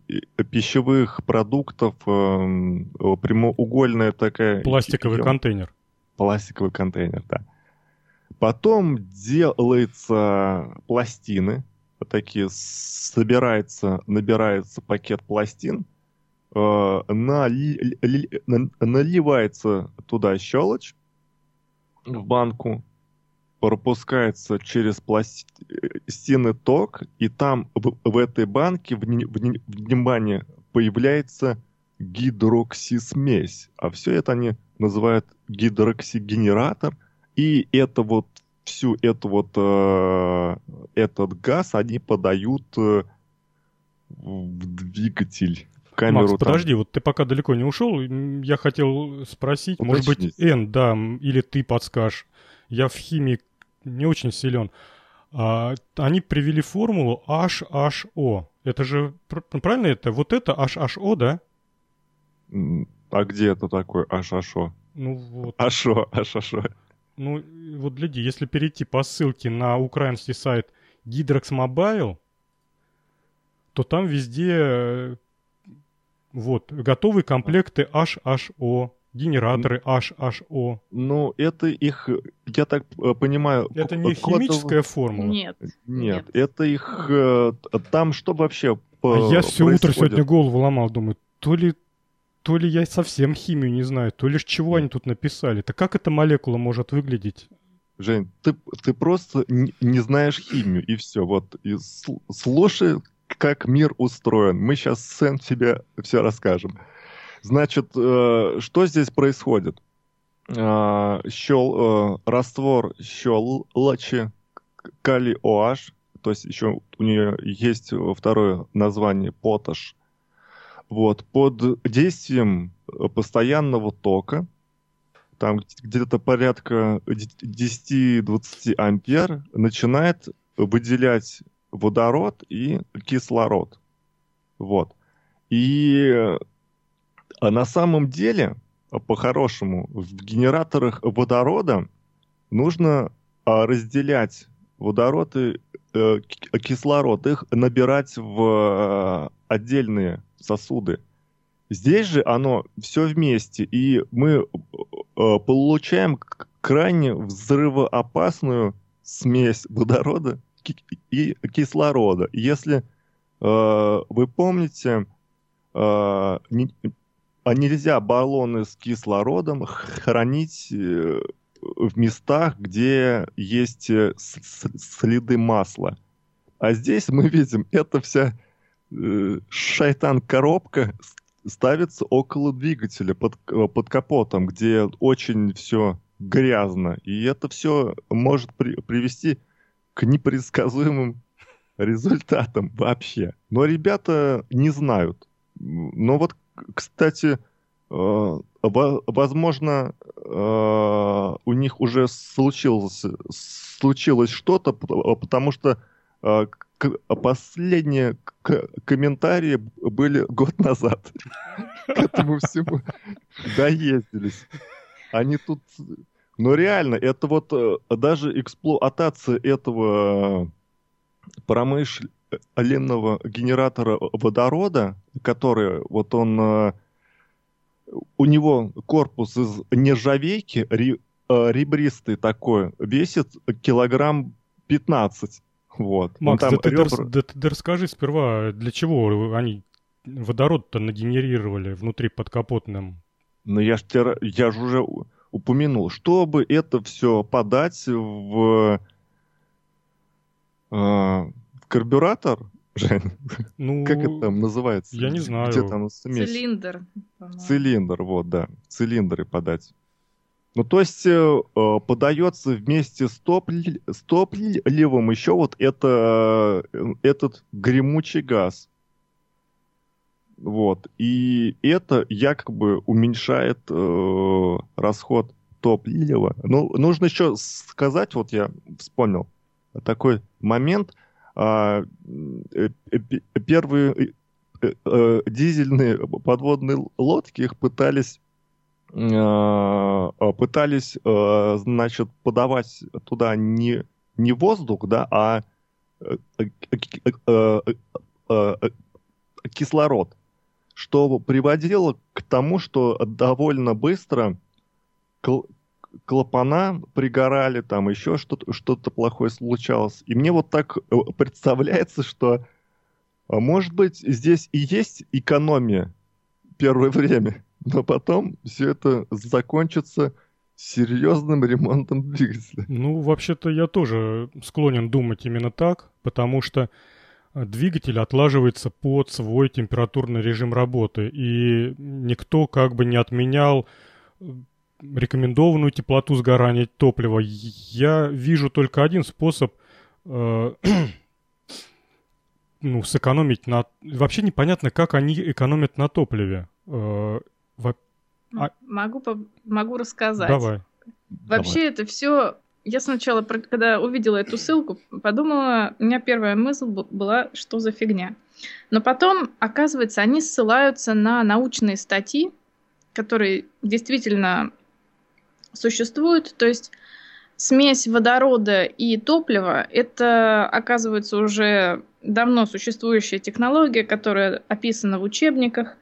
пищевых продуктов э, прямоугольная такая... Пластиковый контейнер. Пластиковый контейнер, да. Потом делаются пластины, такие, собирается, набирается пакет пластин, э, нали, ли, наливается туда щелочь в банку, пропускается через пластины ток, и там в, в этой банке, внимание, появляется гидроксисмесь. А все это они называют гидроксигенератор, и это вот всю эту вот э, этот газ они подают э, в двигатель. В камеру Макс, там. подожди, вот ты пока далеко не ушел, я хотел спросить, Уточнить. может быть, Н, да, или ты подскажешь. Я в химии не очень силен. А, они привели формулу HHO. Это же, правильно это? Вот это HHO, да? А где это такое HHO? Ну вот. HHO, HHO. Ну, вот гляди, если перейти по ссылке на украинский сайт Hydrox Mobile, то там везде э, вот, готовые комплекты HHO, генераторы HHO. Ну, это их, я так э, понимаю... Это не химическая формула? Нет. Нет, нет. это их... Э, там что вообще а Я все происходит? утро сегодня голову ломал, думаю, то ли то ли я совсем химию не знаю, то ли чего они тут написали. Так как эта молекула может выглядеть? Жень, ты, ты просто не, знаешь химию, и все. Вот, и слушай, как мир устроен. Мы сейчас Сэн тебе все расскажем. Значит, э, что здесь происходит? Э, щел, э, раствор щелочи калий OH, то есть еще у нее есть второе название поташ, вот, под действием э, постоянного тока, там где-то порядка 10-20 ампер, начинает выделять водород и кислород. Вот. И а на самом деле, по-хорошему, в генераторах водорода нужно а, разделять водород и э, кислород, их набирать в э, отдельные сосуды. Здесь же оно все вместе, и мы э, получаем крайне взрывоопасную смесь водорода и кислорода. Если э, вы помните, э, а нельзя баллоны с кислородом хранить в местах, где есть следы масла. А здесь мы видим, это вся шайтан-коробка ставится около двигателя, под, э, под капотом, где очень все грязно. И это все может при, привести к непредсказуемым результатам вообще. Но ребята не знают. Но вот, кстати, э, возможно, у них уже случилось, случилось что-то, потому что последние комментарии были год назад. К этому всему доездились. Они тут... Но реально, это вот э, даже эксплуатация этого промышленного генератора водорода, который вот он... Э, у него корпус из нержавейки, э, ребристый такой, весит килограмм 15. Вот. Макс, там да, ребра... ты, да, да, да расскажи сперва, для чего они водород-то нагенерировали внутри подкапотным? Ну я ж, тебе, я ж уже упомянул, чтобы это все подать в, э, в карбюратор, Жень, ну, как это там называется? Я не знаю. Где там смесь? Цилиндр. Цилиндр, вот, да. Цилиндры подать. Ну, то есть э, э, подается вместе с, топли, с топливом еще вот это, э, этот гремучий газ. Вот. И это якобы уменьшает э, расход топлива. Ну, нужно еще сказать, вот я вспомнил такой момент. А, э, э, первые э, э, дизельные подводные лодки их пытались пытались, значит, подавать туда не, не воздух, да, а кислород, что приводило к тому, что довольно быстро клапана пригорали, там еще что-то что плохое случалось. И мне вот так э, представляется, что, может быть, здесь и есть экономия первое время, но потом все это закончится серьезным ремонтом двигателя. Ну, вообще-то я тоже склонен думать именно так, потому что э, двигатель отлаживается под свой температурный режим работы, и никто как бы не отменял э, рекомендованную теплоту сгорания топлива. Я вижу только один способ э, ну, сэкономить на... Вообще непонятно, как они экономят на топливе. Э, во... а... могу, по... могу рассказать. Давай. Вообще Давай. это все... Я сначала, когда увидела эту ссылку, подумала, у меня первая мысль была, что за фигня. Но потом, оказывается, они ссылаются на научные статьи, которые действительно существует. То есть смесь водорода и топлива – это, оказывается, уже давно существующая технология, которая описана в учебниках.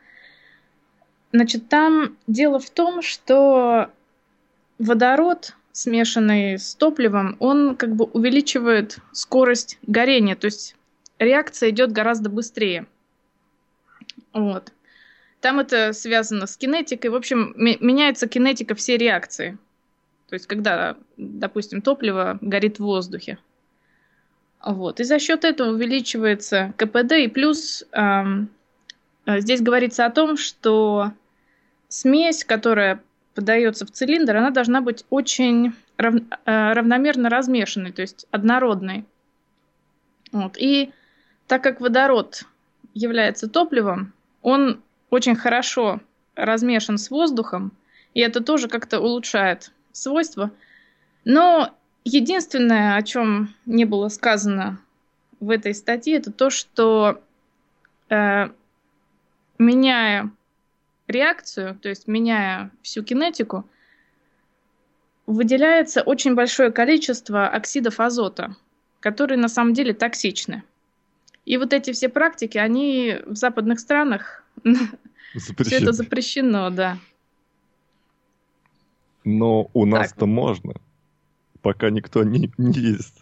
Значит, там дело в том, что водород, смешанный с топливом, он как бы увеличивает скорость горения, то есть реакция идет гораздо быстрее. Вот. Там это связано с кинетикой. В общем, меняется кинетика всей реакции. То есть, когда, допустим, топливо горит в воздухе. Вот. И за счет этого увеличивается КПД. И плюс эм, здесь говорится о том, что смесь, которая подается в цилиндр, она должна быть очень рав, э, равномерно размешанной, то есть однородной. Вот. И так как водород является топливом, он очень хорошо размешан с воздухом, и это тоже как-то улучшает свойства. Но единственное, о чем не было сказано в этой статье, это то, что э, меняя реакцию, то есть меняя всю кинетику, выделяется очень большое количество оксидов азота, которые на самом деле токсичны. И вот эти все практики, они в западных странах все это запрещено, да. Но у нас-то можно, пока никто не, не ест.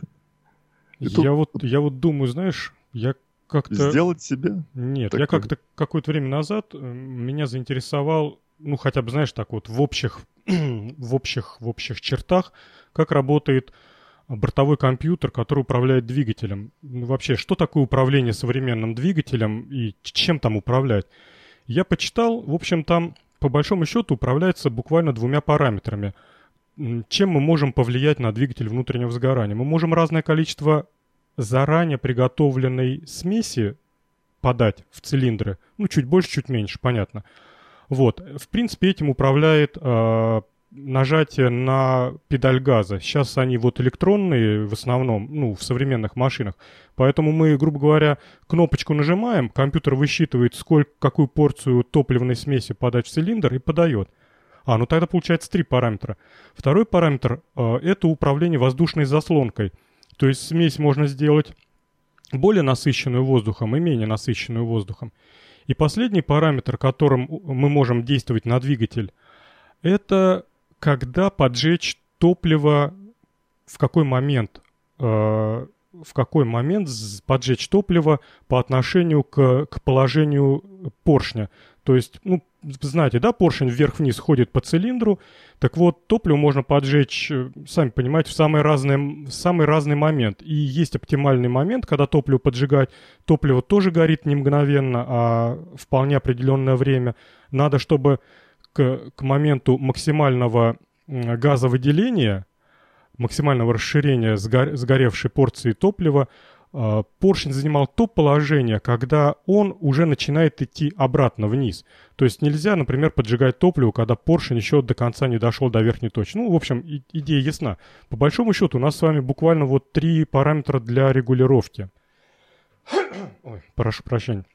я, тут... вот, я вот думаю, знаешь, я как-то... Сделать себе? Нет, такой... я как-то какое-то время назад э, меня заинтересовал, ну, хотя бы, знаешь, так вот, в общих, в общих, в общих чертах, как работает бортовой компьютер, который управляет двигателем. Ну, вообще, что такое управление современным двигателем и чем там управлять? Я почитал, в общем, там по большому счету управляется буквально двумя параметрами. Чем мы можем повлиять на двигатель внутреннего сгорания? Мы можем разное количество заранее приготовленной смеси подать в цилиндры. Ну, чуть больше, чуть меньше, понятно. Вот. В принципе, этим управляет э, нажатие на педаль газа. Сейчас они вот электронные в основном, ну, в современных машинах. Поэтому мы, грубо говоря, кнопочку нажимаем, компьютер высчитывает, сколько, какую порцию топливной смеси подать в цилиндр и подает. А, ну тогда получается три параметра. Второй параметр э, это управление воздушной заслонкой. То есть смесь можно сделать более насыщенную воздухом и менее насыщенную воздухом. И последний параметр, которым мы можем действовать на двигатель, это когда поджечь топливо, в какой момент, э, в какой момент поджечь топливо по отношению к, к положению поршня. То есть, ну, знаете, да, поршень вверх-вниз ходит по цилиндру, так вот, топливо можно поджечь, э, сами понимаете, в самый разный, в самый разный момент. И есть оптимальный момент, когда топливо поджигать. Топливо тоже горит не мгновенно, а вполне определенное время. Надо, чтобы к, к моменту максимального газовыделения, максимального расширения сгор, сгоревшей порции топлива, поршень занимал то положение, когда он уже начинает идти обратно вниз. То есть нельзя, например, поджигать топливо, когда поршень еще до конца не дошел до верхней точки. Ну, в общем, идея ясна. По большому счету у нас с вами буквально вот три параметра для регулировки. Ой, прошу прощения.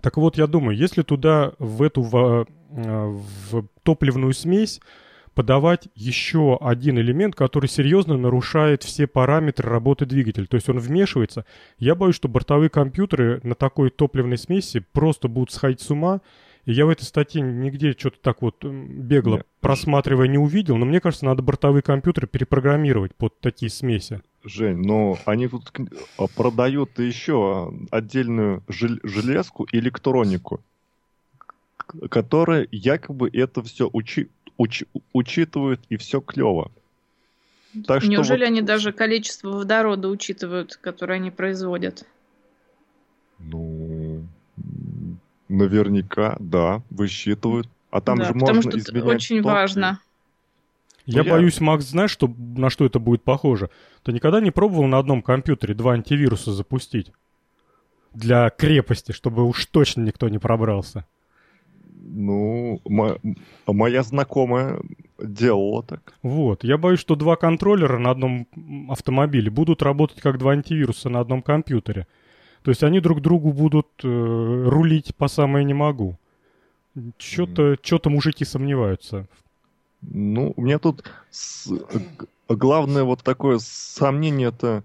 Так вот, я думаю, если туда, в эту в топливную смесь подавать еще один элемент, который серьезно нарушает все параметры работы двигателя. То есть он вмешивается. Я боюсь, что бортовые компьютеры на такой топливной смеси просто будут сходить с ума. И я в этой статье нигде что-то так вот бегло Нет. просматривая не увидел, но мне кажется, надо бортовые компьютеры перепрограммировать под такие смеси. Жень, но они тут а, продают еще отдельную железку электронику, которая якобы это все учи уч, учитывают, и все клево. Так Неужели вот... они даже количество водорода учитывают, которое они производят? Ну, наверняка, да, высчитывают. А там да, же потому можно что изменять очень топливо. важно. Я, я боюсь, Макс, знаешь, что, на что это будет похоже? Ты никогда не пробовал на одном компьютере два антивируса запустить? Для крепости, чтобы уж точно никто не пробрался. Ну, мо- моя знакомая делала так. Вот, я боюсь, что два контроллера на одном автомобиле будут работать как два антивируса на одном компьютере. То есть они друг другу будут э, рулить по самое не могу. Что-то, mm. мужики сомневаются. Ну, у меня тут с... главное вот такое сомнение это,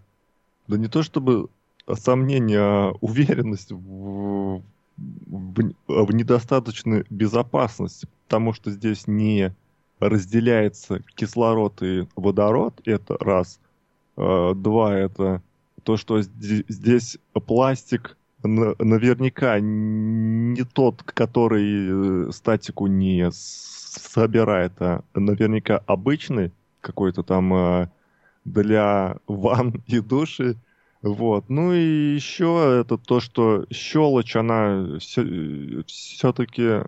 да не то чтобы сомнение, а уверенность в в, в недостаточной безопасности, потому что здесь не разделяется кислород и водород, это раз. А, два, это то, что здесь пластик наверняка не тот, который э, статику не собирает, а наверняка обычный, какой-то там а, для ванн и души, вот. Ну и еще это то, что щелочь, она все-таки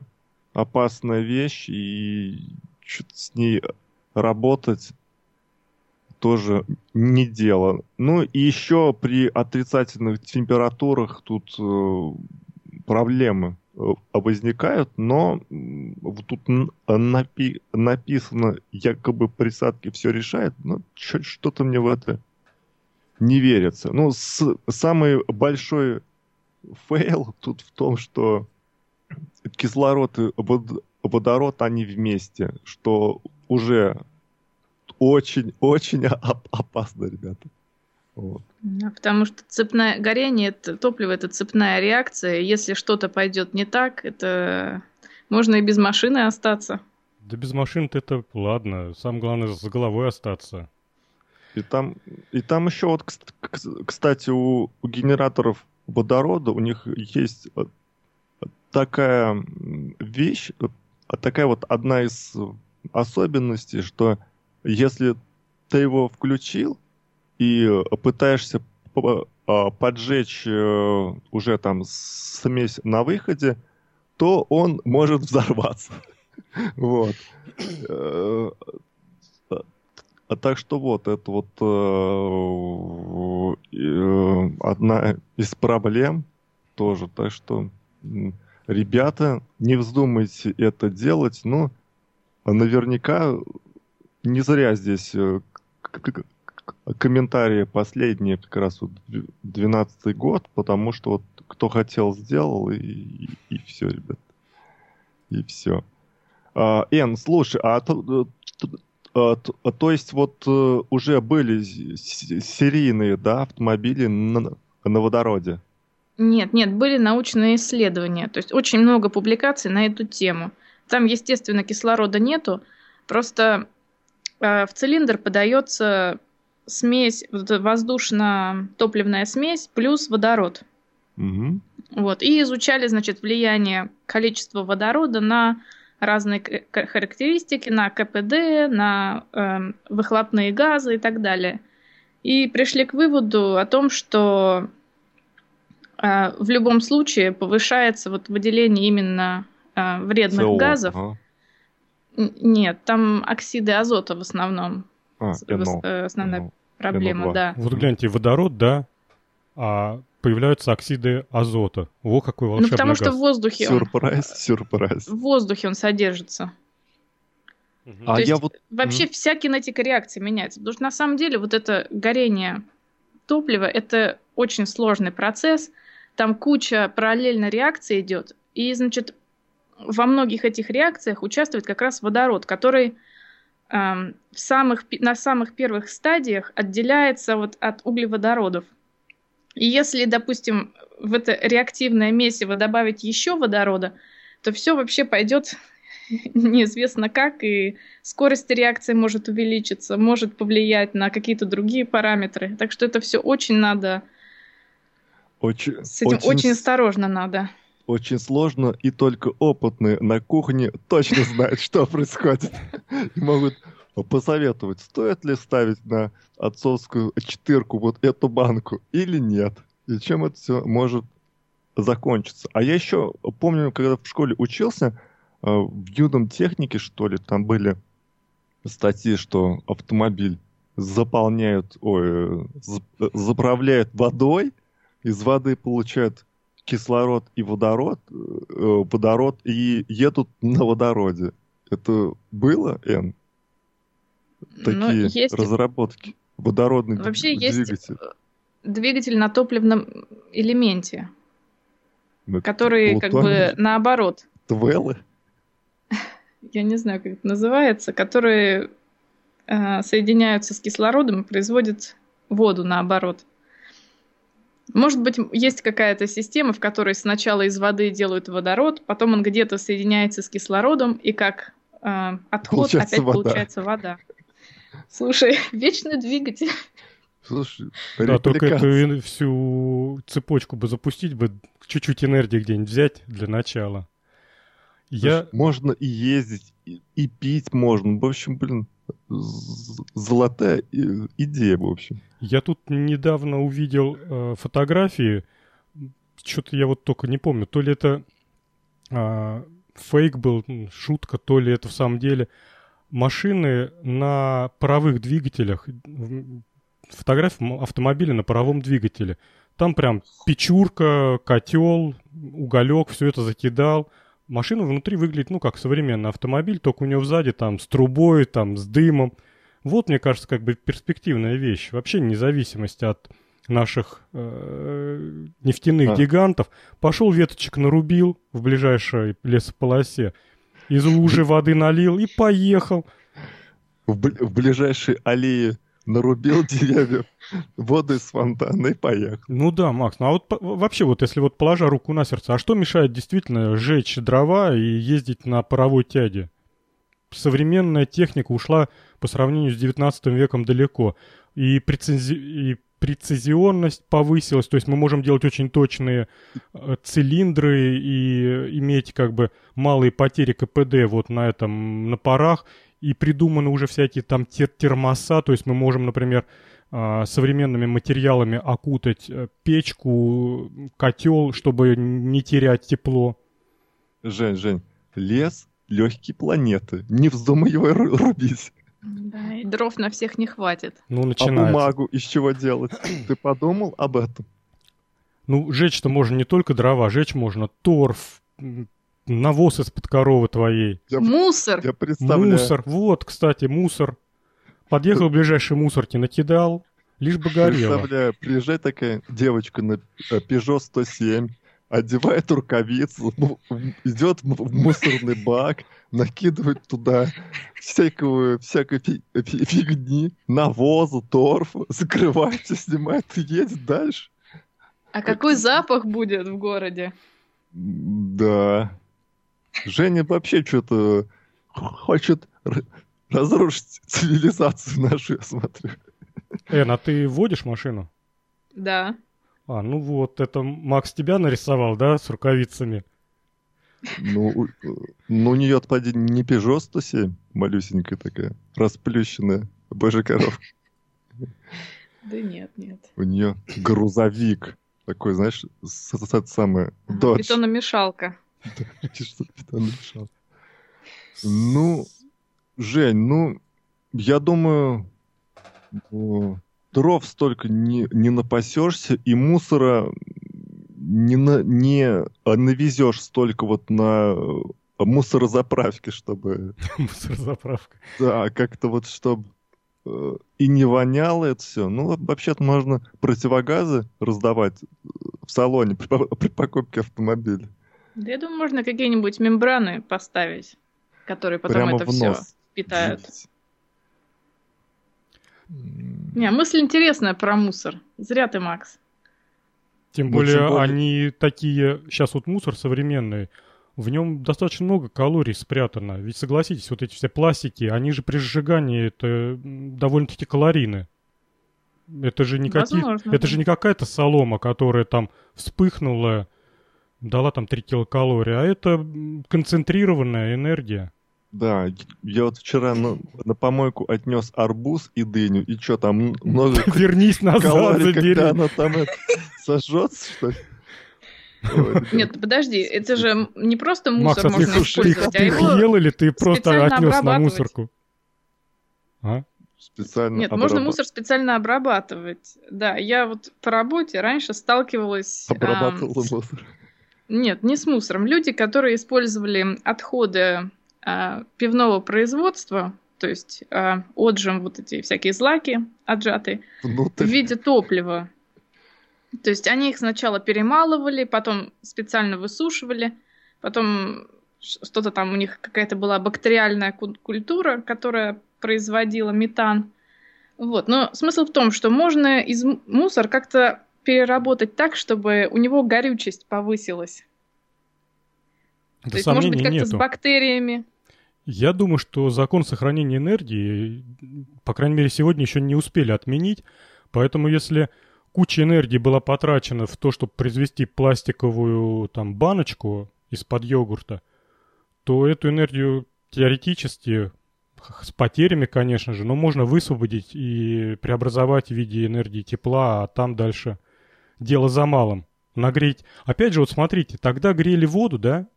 опасная вещь, и с ней работать тоже не дело. Ну и еще при отрицательных температурах тут э, проблемы э, возникают, но тут напи написано, якобы присадки все решает, но что-то мне в это не верится. Ну, с, самый большой фейл тут в том, что кислород и водород, они вместе, что уже очень-очень опасно, ребята. Вот. Потому что цепное горение, это, топливо это цепная реакция. Если что-то пойдет не так, это можно и без машины остаться. Да без машин-то это ладно. Самое главное с головой остаться. И там, и там еще вот, кстати, у, у генераторов водорода у них есть э, такая вещь, э, такая вот одна из особенностей, что если ты его включил и пытаешься а, поджечь э, уже там смесь на выходе, то он может взорваться. Вот. А так что вот, это вот э, э, одна из проблем тоже. Так что, ребята, не вздумайте это делать, но наверняка не зря здесь э, комментарии последние, как раз вот 12 год, потому что вот кто хотел, сделал, и, и, и все, ребят. И все. А, Эн, слушай, а то, а, а, то есть вот э, уже были серийные, да, автомобили на, на водороде? Нет, нет, были научные исследования. То есть очень много публикаций на эту тему. Там, естественно, кислорода нету. Просто э, в цилиндр подается смесь, воздушно-топливная смесь плюс водород. Угу. Вот. И изучали, значит, влияние количества водорода на разные характеристики на КПД, на э, выхлопные газы и так далее. И пришли к выводу о том, что э, в любом случае повышается вот выделение именно э, вредных СО, газов. Ага. Нет, там оксиды азота в основном. А, в, э, основная НО. проблема, НО2. да. Вот гляньте, водород, да, а появляются оксиды азота. Во какой волшебный Ну, потому газ. что в воздухе Сюрприз, он... сюрприз. В воздухе он содержится. А То я есть, вот... Вообще mm. вся кинетика реакции меняется. Потому что на самом деле вот это горение топлива, это очень сложный процесс. Там куча параллельно реакций идет. И, значит, во многих этих реакциях участвует как раз водород, который э, в самых, на самых первых стадиях отделяется вот от углеводородов. И если, допустим, в это реактивное месиво добавить еще водорода, то все вообще пойдет неизвестно как, и скорость реакции может увеличиться, может повлиять на какие-то другие параметры. Так что это все очень надо... Очень, с этим очень, очень осторожно надо. Очень сложно, и только опытные на кухне точно знают, что происходит. И могут посоветовать, стоит ли ставить на отцовскую четырку вот эту банку или нет. И чем это все может закончиться. А я еще помню, когда в школе учился, Э, в юном технике, что ли, там были статьи, что автомобиль заполняют, ой, заправляют водой, из воды получают кислород и водород, э, водород и едут на водороде. Это было, Эн? Ну, Такие есть... разработки. Водородный Вообще двигатель. есть двигатель на топливном элементе, ну, который как бы наоборот. Твеллы? я не знаю, как это называется, которые э, соединяются с кислородом и производят воду наоборот. Может быть, есть какая-то система, в которой сначала из воды делают водород, потом он где-то соединяется с кислородом, и как э, отход получается опять вода. получается вода. Слушай, вечный двигатель. Слушай, да, только эту всю цепочку бы запустить бы, чуть-чуть энергии где-нибудь взять для начала. Я... Можно и ездить, и, и пить можно. В общем, блин, золотая идея, в общем. Я тут недавно увидел э, фотографии, что-то я вот только не помню, то ли это э, фейк был, шутка, то ли это в самом деле. Машины на паровых двигателях, фотография автомобиля на паровом двигателе. Там прям печурка, котел, уголек, все это закидал машина внутри выглядит, ну, как современный автомобиль, только у него сзади там с трубой, там с дымом. Вот, мне кажется, как бы перспективная вещь. Вообще независимость от наших э, нефтяных а. гигантов. Пошел веточек нарубил в ближайшей лесополосе, из лужи воды налил и поехал. В, в ближайшей аллее нарубил деревьев, воду из фонтана и поехал. Ну да, Макс, ну а вот вообще вот если вот положа руку на сердце, а что мешает действительно сжечь дрова и ездить на паровой тяге? Современная техника ушла по сравнению с 19 веком далеко. И, прецензи... и прецизионность повысилась, то есть мы можем делать очень точные э, цилиндры и иметь как бы малые потери КПД вот на этом, на парах, и придуманы уже всякие там термоса, то есть мы можем, например, а, современными материалами окутать э, печку, котел, чтобы не терять тепло. Жень, Жень, лес легкие планеты. Не вздумай его рубить. Да, и дров на всех не хватит. Ну, начинается. А бумагу из чего делать? Ты подумал об этом? Ну, жечь-то можно не только дрова, жечь можно торф, навоз из-под коровы твоей. Я, мусор. Я представляю. Мусор. Вот, кстати, мусор. Подъехал в ближайшей мусорке, накидал, лишь бы горело. Представляю, приезжает такая девочка на э, Peugeot 107, одевает рукавицу, идет в мусорный бак, накидывает туда всякого, всякой фи фи фигни, навоза, торфа, закрывается, снимает и едет дальше. А какой запах будет в городе? Да. Женя вообще что-то хочет разрушить цивилизацию нашу, я смотрю. Эн, а ты водишь машину? Да. А, ну вот, это Макс тебя нарисовал, да, с рукавицами? Ну, ну у нее отпади не Peugeot 107, малюсенькая такая, расплющенная, божий коровка. Да нет, нет. У нее грузовик такой, знаешь, с, самое, Dodge. Бетономешалка. Ну, Жень, ну, я думаю, дров столько не, не напасешься, и мусора не, на, не навезешь столько вот на мусорозаправке, чтобы... Мусорозаправка. Да, как-то вот, чтобы э, и не воняло это все. Ну, вообще-то можно противогазы раздавать в салоне при, при покупке автомобиля. Да я думаю, можно какие-нибудь мембраны поставить, которые потом Прямо это все нос. питают. Жить. Не, мысль интересная про мусор. Зря ты, Макс. Тем Ну, более, тем более- они такие... Сейчас вот мусор современный, в нем достаточно много калорий спрятано. Ведь согласитесь, вот эти все пластики, они же при сжигании это довольно-таки калорийны. Это же не, какие- Возможно, это да. же не какая-то солома, которая там вспыхнула, дала там 3 килокалории, а это концентрированная энергия. Да, я вот вчера на, на помойку отнес арбуз и дыню, и что там много Вернись назад, калорий, забери. когда она там это, сожжется, что ли? Ой. Нет, подожди, это же не просто мусор а можно ты, использовать, а ты его... ел или ты просто отнес на обрабатывать. мусорку? А? Специально Нет, можно обраба- мусор специально обрабатывать. Да, я вот по работе раньше сталкивалась... обрабатывала с- мусор. Нет, не с мусором. Люди, которые использовали отходы а, пивного производства, то есть а, отжим вот эти всякие злаки отжатые, в Внутрь. виде топлива. То есть они их сначала перемалывали, потом специально высушивали, потом что-то там у них какая-то была бактериальная ку- культура, которая производила метан. Вот. Но смысл в том, что можно из мусор как-то переработать так, чтобы у него горючесть повысилась. Да То есть, может быть, как-то с бактериями. Я думаю, что закон сохранения энергии, по крайней мере, сегодня еще не успели отменить. Поэтому если куча энергии была потрачена в то, чтобы произвести пластиковую там баночку из-под йогурта, то эту энергию теоретически с потерями, конечно же, но можно высвободить и преобразовать в виде энергии тепла, а там дальше дело за малым. Нагреть. Опять же, вот смотрите, тогда грели воду, да?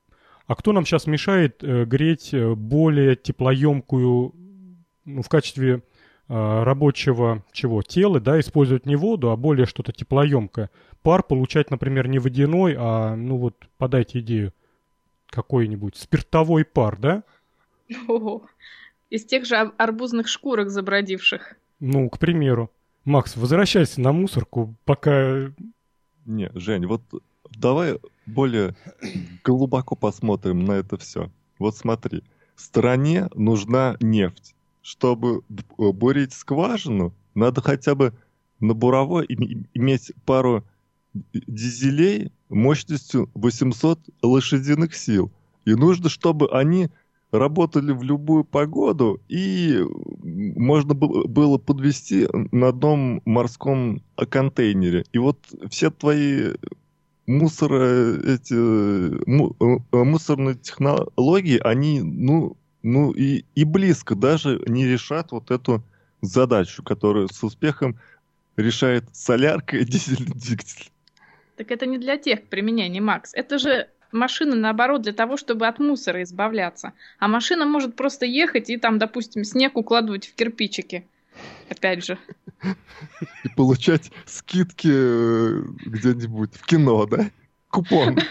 А кто нам сейчас мешает э, греть э, более теплоемкую, ну, в качестве э, рабочего чего тела, да, использовать не воду, а более что-то теплоемкое. Пар получать, например, не водяной, а, ну вот, подайте идею, какой-нибудь спиртовой пар, да? Ого. Из тех же ар- арбузных шкурок забродивших. Ну, к примеру. Макс, возвращайся на мусорку, пока... Не, Жень, вот давай более глубоко посмотрим на это все. Вот смотри, стране нужна нефть. Чтобы э, бурить скважину, надо хотя бы на буровой име- иметь пару дизелей мощностью 800 лошадиных сил. И нужно, чтобы они работали в любую погоду, и можно было, подвести на одном морском контейнере. И вот все твои мусора, эти му- э, мусорные технологии, они, ну, ну и, и близко даже не решат вот эту задачу, которую с успехом решает солярка и дизельный двигатель. Так это не для тех применений, Макс. Это же машина, наоборот, для того, чтобы от мусора избавляться. А машина может просто ехать и там, допустим, снег укладывать в кирпичики. Опять же. И получать скидки э, где-нибудь в кино, да? Купоны.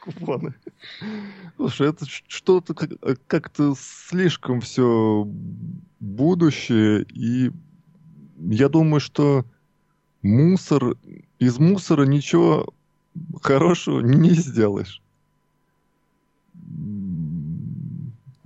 Купоны. Слушай, это что-то э, как-то слишком все будущее, и я думаю, что мусор, из мусора ничего хорошего не сделаешь.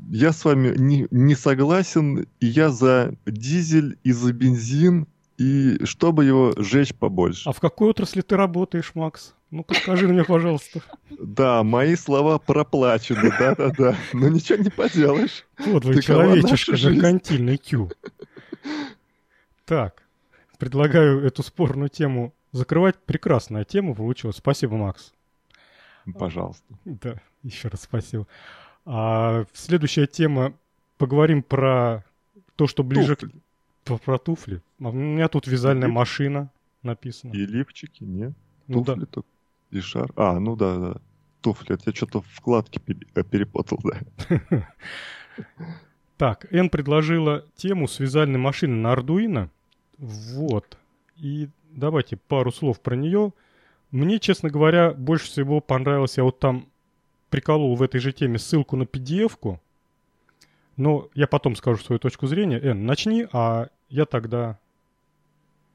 Я с вами не, не согласен, я за дизель и за бензин, и чтобы его жечь побольше. А в какой отрасли ты работаешь, Макс? Ну-ка скажи мне, пожалуйста. Да, мои слова проплачены, да-да-да, но ничего не поделаешь. Вот вы, человечишка, меркантильный Q. Так, предлагаю эту спорную тему закрывать. Прекрасная тема получилась. Спасибо, Макс. Пожалуйста. Да, еще раз спасибо. А следующая тема. Поговорим про то, что ближе Туфли. к... Про, туфли. А У меня тут вязальная Туфли. машина написано. И лифчики, нет? Ну да. Туфли только. И шар. А, ну да, да. Туфли. Это я что-то в вкладке пере- э, перепутал, да. Так, Н предложила тему с вязальной машины на Ардуино. Вот. И давайте пару слов про нее. Мне, честно говоря, больше всего понравилось, я вот там приколол в этой же теме ссылку на PDF-ку. Но я потом скажу свою точку зрения. Н, начни, а я тогда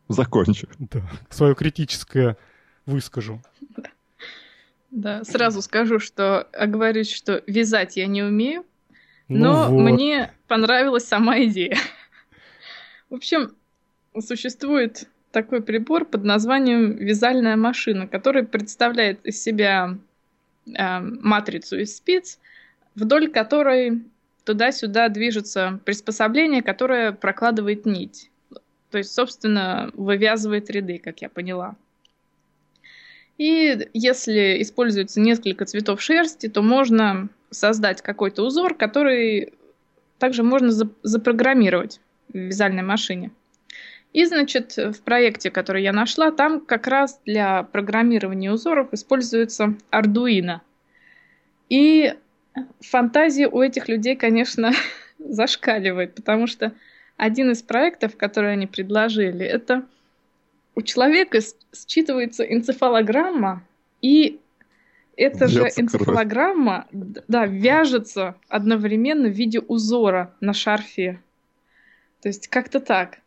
Закончу. да, свое критическое выскажу. Да, сразу скажу, что оговорюсь, что вязать я не умею, но ну вот. мне понравилась сама идея. В общем, существует такой прибор под названием вязальная машина, который представляет из себя э, матрицу из спиц, вдоль которой туда-сюда движется приспособление, которое прокладывает нить. То есть, собственно, вывязывает ряды, как я поняла. И если используется несколько цветов шерсти, то можно создать какой-то узор, который также можно запрограммировать в вязальной машине. И, значит, в проекте, который я нашла, там как раз для программирования узоров используется Arduino. И фантазия у этих людей, конечно, зашкаливает, потому что один из проектов, который они предложили, это у человека считывается энцефалограмма, и эта же энцефалограмма да, вяжется одновременно в виде узора на шарфе. То есть как-то так.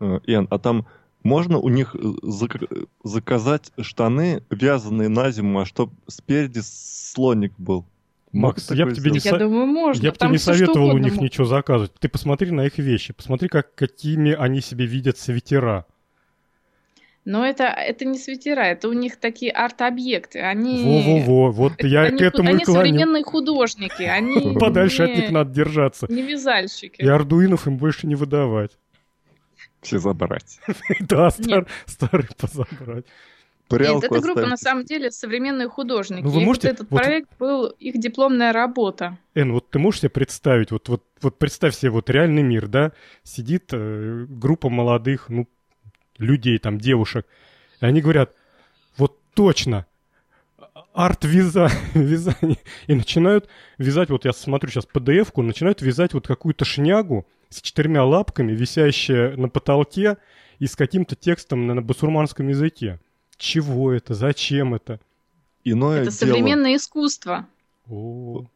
Ян, э, а там можно у них э, зак- заказать штаны, вязаные на зиму, а чтоб спереди слоник был? Макс, я бы тебе не, я думаю, можно. Я бы тебе не советовал у них ничего заказывать. Ты посмотри на их вещи, посмотри, как, какими они себе видят свитера. Но это, это не свитера, это у них такие арт-объекты. Они... Во-во-во, вот это, я они, к этому они и клоню. современные художники, они Подальше от них надо держаться. Не вязальщики. И ардуинов им больше не выдавать. Все забрать. Да, старый позабрать. Нет, эта группа на самом деле современные художники. Ну, вы можете, вот этот вот, проект был их дипломная работа. Эн, вот ты можешь себе представить, вот, вот, вот представь себе вот реальный мир, да, сидит э, группа молодых, ну, людей, там, девушек, и они говорят, вот точно, арт-вязание, и начинают вязать, вот я смотрю сейчас PDF-ку, начинают вязать вот какую-то шнягу с четырьмя лапками, висящая на потолке и с каким-то текстом на басурманском языке. Чего это? Зачем это? Иное это дело... современное искусство. О.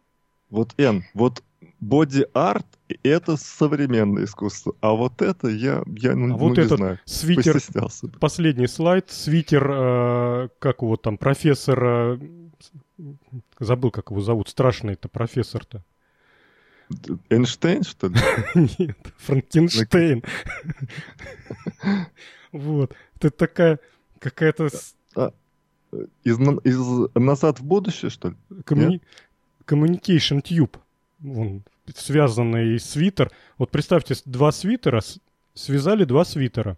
Вот, Эн, вот боди-арт — это современное искусство, а вот это я, я ну, а вот ну, этот не знаю, свитер, постеснялся. Последний слайд, свитер, э, как его там, профессор, э, забыл, как его зовут, страшный это профессор-то. Эйнштейн, что ли? Нет, Франкенштейн. Вот. Это такая какая-то... А, из, из «Назад в будущее», что ли? Communication Tube вон, связанный свитер. Вот представьте, два свитера, связали два свитера.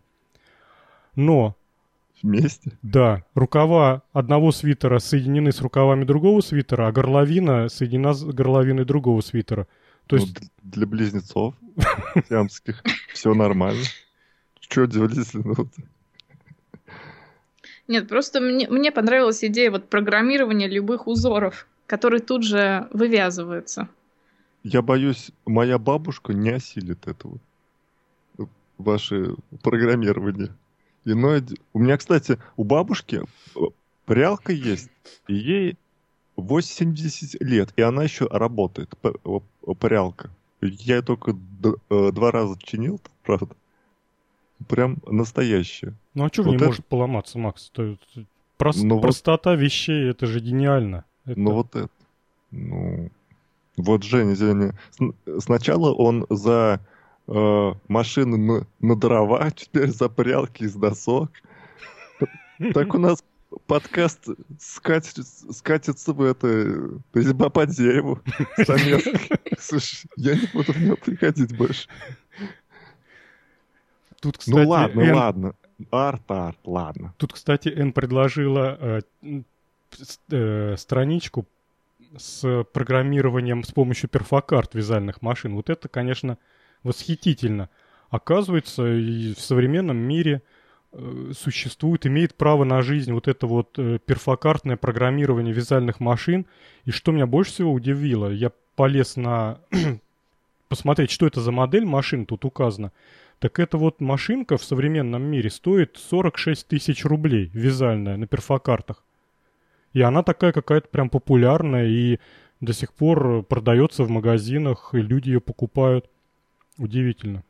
Но... Вместе? Да. Рукава одного свитера соединены с рукавами другого свитера, а горловина соединена с горловиной другого свитера. То ну, есть... Для близнецов сиамских все нормально. Что удивительно? Нет, просто мне, мне понравилась идея вот программирования любых узоров, которые тут же вывязываются. Я боюсь, моя бабушка не осилит этого. Ваше программирование. Иное... У меня, кстати, у бабушки э, прялка есть, и ей 80 лет, и она еще работает, прялка. Я ее только э, два раза чинил, правда. Прям настоящая. Ну а что вот не это... может поломаться, Макс? Прост... Ну, простота вот... вещей, это же гениально. Это... Ну вот это. Ну, вот Женя, Женя, сначала он за э, машины на, на дрова, теперь за прялки из досок. Так у нас подкаст скатится, скатится в это резьба по дереву. Слушай, я не буду в него приходить больше. Тут, ну кстати, ну ладно, Эн... ладно. Арт-арт, ладно. Тут, кстати, Эн предложила э, э, страничку с программированием с помощью перфокарт вязальных машин. Вот это, конечно, восхитительно. Оказывается, и в современном мире э, существует, имеет право на жизнь вот это вот э, перфокартное программирование вязальных машин. И что меня больше всего удивило, я полез на посмотреть, что это за модель машин тут указано. Так это вот машинка в современном мире стоит 46 тысяч рублей вязальная на перфокартах. И она такая какая-то прям популярная и до сих пор продается в магазинах, и люди ее покупают. Удивительно.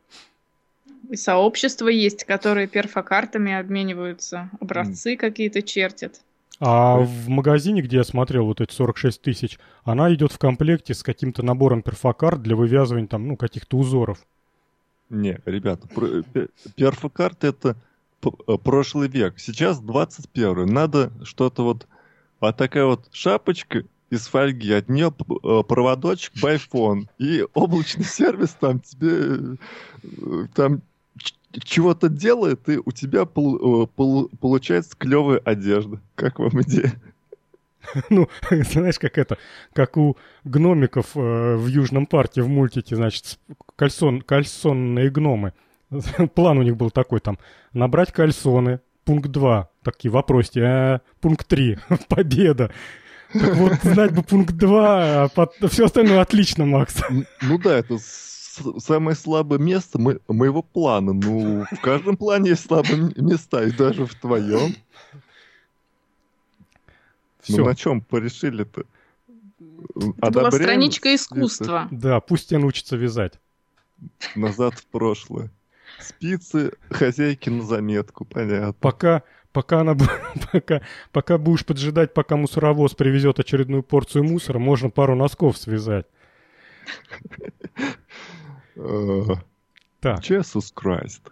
И сообщества есть, которые перфокартами обмениваются, образцы mm. какие-то чертят. А в магазине, где я смотрел вот эти 46 тысяч, она идет в комплекте с каким-то набором перфокарт для вывязывания там, ну, каких-то узоров. Не, ребята, перфокарт это э, прошлый век. Сейчас 21 Надо что-то вот... А такая вот шапочка из фольги, от нее э, проводочек в iPhone. И облачный сервис там тебе э, там чего-то делает, и у тебя пол, пол, получается клевая одежда. Как вам идея? Ну, знаешь, как это, как у гномиков э, в Южном парке в мультике, значит, кальсон, кальсонные гномы. План у них был такой там, набрать кальсоны, пункт 2, такие вопросики, а, пункт 3, победа. Так вот, знать бы пункт 2, а под... все остальное отлично, Макс. Ну да, это самое слабое место мо моего плана. Ну, в каждом плане есть слабые места, и даже в твоем. Все. Ну на чем порешили-то? Это была страничка искусства. Да, пусть тебя научится вязать. Назад в прошлое. Спицы хозяйки на заметку, понятно. Пока, пока, она, пока, пока будешь поджидать, пока мусоровоз привезет очередную порцию мусора, можно пару носков связать. Так. Jesus Christ.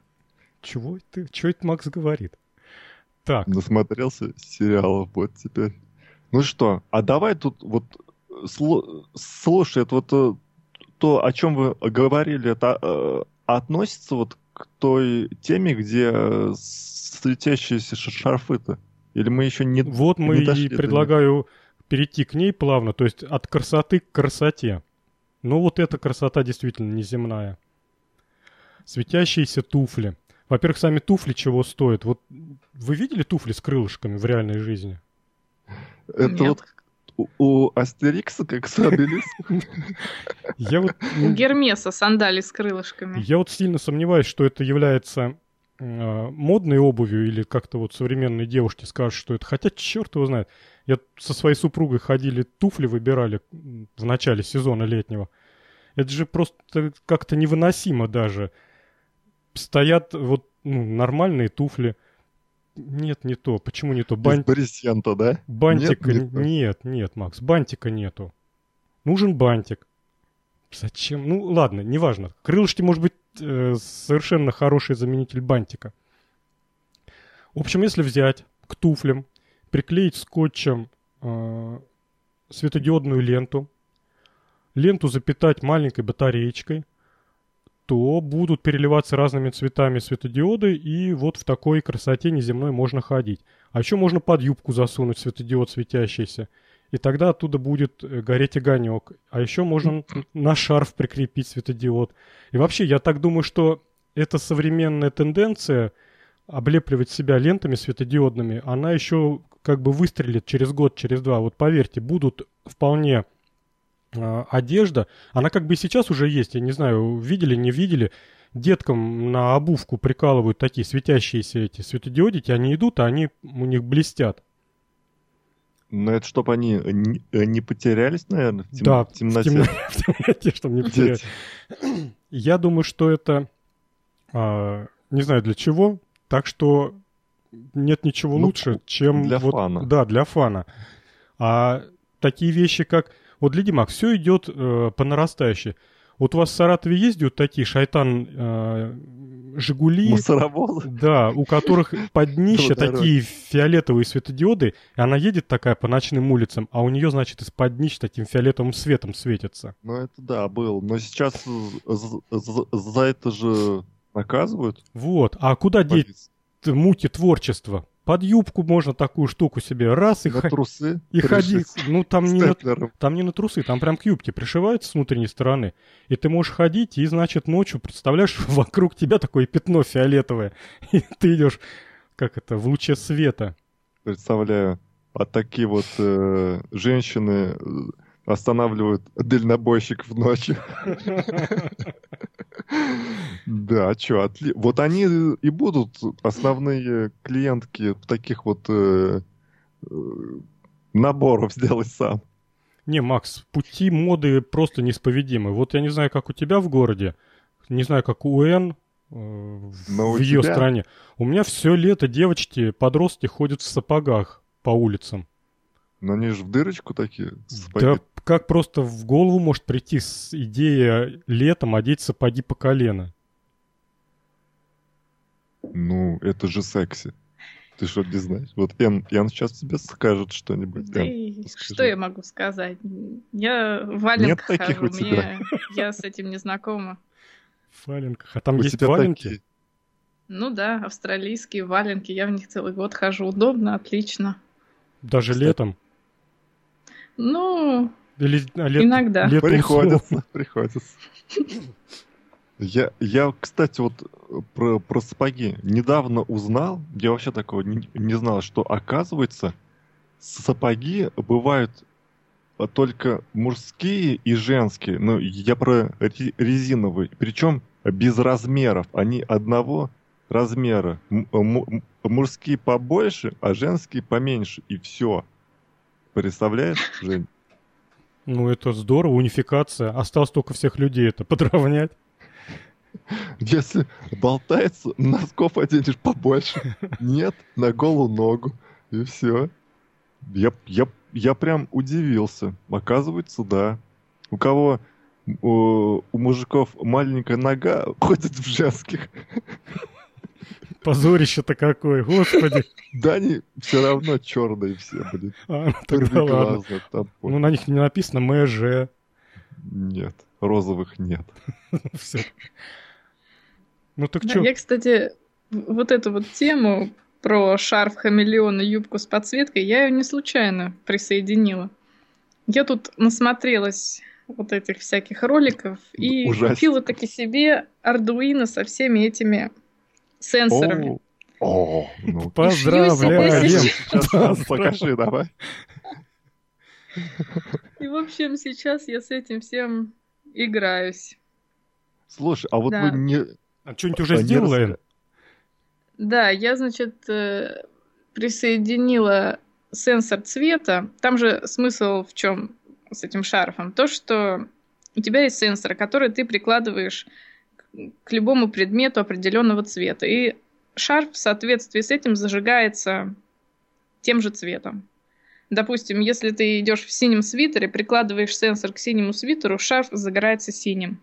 Чего это, чего это Макс говорит? Так. Насмотрелся сериалов вот теперь. Ну что, а давай тут вот слушай, это вот э, то, о чем вы говорили, это э, относится вот к той теме, где э, светящиеся шарфы-то? Или мы еще не Вот мы не и предлагаю перейти к ней плавно, то есть от красоты к красоте. Ну вот эта красота действительно неземная. Светящиеся туфли. Во-первых, сами туфли чего стоят? Вот вы видели туфли с крылышками в реальной жизни? Это Нет. вот у Астерикса как с Я вот... У Гермеса сандали с крылышками. Я вот сильно сомневаюсь, что это является э, модной обувью или как-то вот современные девушки скажут, что это. Хотя черт его знает. Я со своей супругой ходили, туфли выбирали в начале сезона летнего. Это же просто как-то невыносимо даже. Стоят вот ну, нормальные туфли. Нет, не то. Почему не то? Бан... Брезента, да? Бантика нет, нет, нет, Макс, бантика нету. Нужен бантик. Зачем? Ну, ладно, неважно. Крылышки, может быть, э, совершенно хороший заменитель бантика. В общем, если взять к туфлям, приклеить скотчем э, светодиодную ленту, ленту запитать маленькой батареечкой, то будут переливаться разными цветами светодиоды, и вот в такой красоте неземной можно ходить. А еще можно под юбку засунуть светодиод светящийся, и тогда оттуда будет э, гореть огонек. А еще можно на шарф прикрепить светодиод. И вообще, я так думаю, что эта современная тенденция облепливать себя лентами светодиодными, она еще как бы выстрелит через год, через два. Вот поверьте, будут вполне одежда, она как бы сейчас уже есть, я не знаю, видели, не видели, деткам на обувку прикалывают такие светящиеся эти светодиодики, они идут, а они у них блестят. Ну, это чтобы они не, не потерялись, наверное, в, тем... да, в темноте. В, темноте, чтобы не потерялись. Я думаю, что это... А, не знаю для чего, так что нет ничего ну, лучше, чем... Для вот, фана. Да, для фана. А такие вещи, как... Вот, Леди Мак, все идет э, по нарастающей. Вот у вас в Саратове ездят такие шайтан э, Жигули. Мусоровозы. Да, у которых под днище такие фиолетовые светодиоды, и она едет такая по ночным улицам, а у нее, значит, из-под днища таким фиолетовым светом светится. Ну, это да, был. Но сейчас за это же наказывают. Вот. А куда деть мути творчества. Под юбку можно такую штуку себе раз и, на х... трусы и ходить. Ну там не, на... там не на трусы, там прям к юбке пришиваются с внутренней стороны. И ты можешь ходить, и значит ночью, представляешь, вокруг тебя такое пятно фиолетовое. И ты идешь, как это, в луче света. Представляю. А такие вот э, женщины останавливают дальнобойщиков ночью. Да, а что, отли... вот они и будут основные клиентки таких вот э, э, наборов сделать сам. Не, Макс, пути моды просто неисповедимы. Вот я не знаю, как у тебя в городе, не знаю, как у Н э, в ее стране. У меня все лето девочки, подростки ходят в сапогах по улицам. Но они же в дырочку такие. Сапоги. Да как просто в голову может прийти с идея летом одеть сапоги по колено? Ну, это же секси. Ты что, не знаешь? Вот Ян, Ян сейчас тебе скажет что-нибудь. Да Ян, что я могу сказать? Я в валенках Нет таких хожу, у тебя. Мне, я с этим не знакома. В валенках. А там у есть валенки? Такие? Ну да, австралийские валенки. Я в них целый год хожу. Удобно, отлично. Даже Кстати. летом? Ну, Или, а лет, иногда. Летом приходится, приходится. Я, я, кстати, вот про, про сапоги недавно узнал, я вообще такого не, не знал, что оказывается сапоги бывают только мужские и женские. Ну, я про резиновые. Причем без размеров. Они одного размера. М- мужские побольше, а женские поменьше. И все. Представляешь, Жень? Ну, это здорово, унификация. Осталось только всех людей это подровнять. Если болтается, носков оденешь побольше. Нет, на голую ногу. И все. Я, я, я прям удивился. Оказывается, да. У кого у, у мужиков маленькая нога ходит в женских. Позорище-то какое, господи. Да они все равно черные все, блин. А, ну тогда ладно. Ну на них не написано МЖ. Нет, розовых нет. Все. Ну так что? Я, кстати, вот эту вот тему про шарф хамелеон и юбку с подсветкой, я ее не случайно присоединила. Я тут насмотрелась вот этих всяких роликов и Ужасно. купила таки себе Ардуино со всеми этими сенсорами. О, ну, Поздравляем! Сейчас покажи, давай. И, в общем, сейчас я с этим всем играюсь. Слушай, а вот да. вы не... А что-нибудь уже а сделала, Эн? Да, я, значит, э, присоединила сенсор цвета. Там же смысл в чем с этим шарфом? То, что у тебя есть сенсор, который ты прикладываешь к любому предмету определенного цвета. И шарф в соответствии с этим зажигается тем же цветом. Допустим, если ты идешь в синем свитере, прикладываешь сенсор к синему свитеру, шарф загорается синим.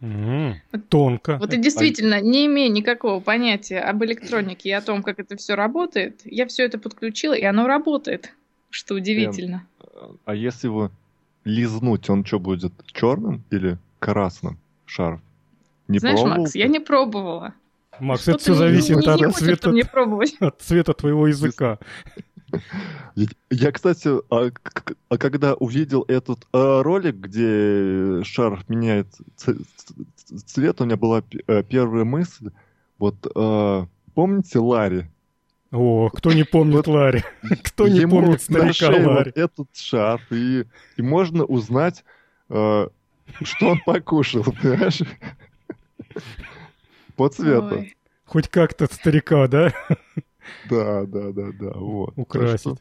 Mm, тонко. Вот и действительно, не имея никакого понятия об электронике и о том, как это все работает, я все это подключила, и оно работает, что удивительно. А если его лизнуть, он что будет, черным или красным шарф? Не Знаешь, пробовал? Макс, я не пробовала. Макс, это все зависит не, от, цвета, мне от цвета твоего языка. Я, кстати, а, а когда увидел этот а, ролик, где шар меняет цвет, у меня была а, первая мысль. Вот а, помните Ларри? О, кто не помнит вот Ларри? Кто не помнит старика Ларри? этот шар, и, и можно узнать, что он покушал, понимаешь? По цвету. Ой. Хоть как-то старика, да? Да, да, да, да, вот. Украсить.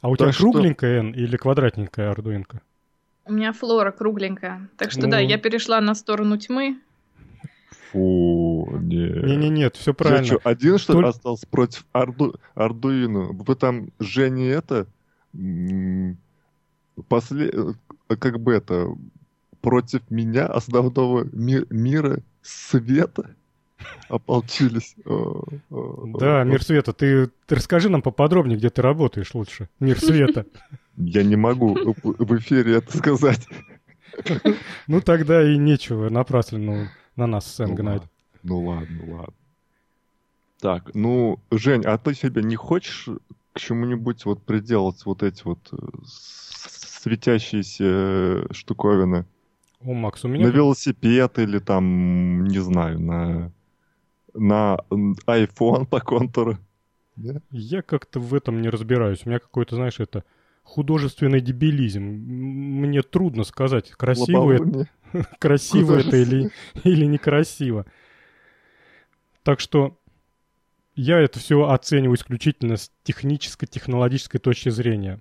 А у тебя кругленькая N или квадратненькая ардуинка? У меня флора кругленькая. Так что ну... да, я перешла на сторону тьмы. Фу, нет. Не-не-нет, все правильно. что, один что ли остался против Арду... Ардуино? Вы там Жене это... После... Как бы это... Против меня, основного ми- мира света? Ополчились. Да, мир света. Ты, расскажи нам поподробнее, где ты работаешь лучше. Мир света. Я не могу в эфире это сказать. Ну тогда и нечего напрасно на нас сцен гнать. Ну ладно, ладно. Так, ну, Жень, а ты себе не хочешь к чему-нибудь вот приделать вот эти вот э, светящиеся э, штуковины? О, Макс, у меня... На велосипед или там, не знаю, на на iPhone по контуру. Я как-то в этом не разбираюсь. У меня какой-то, знаешь, это художественный дебилизм. Мне трудно сказать, красиво это, красиво это или, или некрасиво. Так что я это все оцениваю исключительно с технической, технологической точки зрения.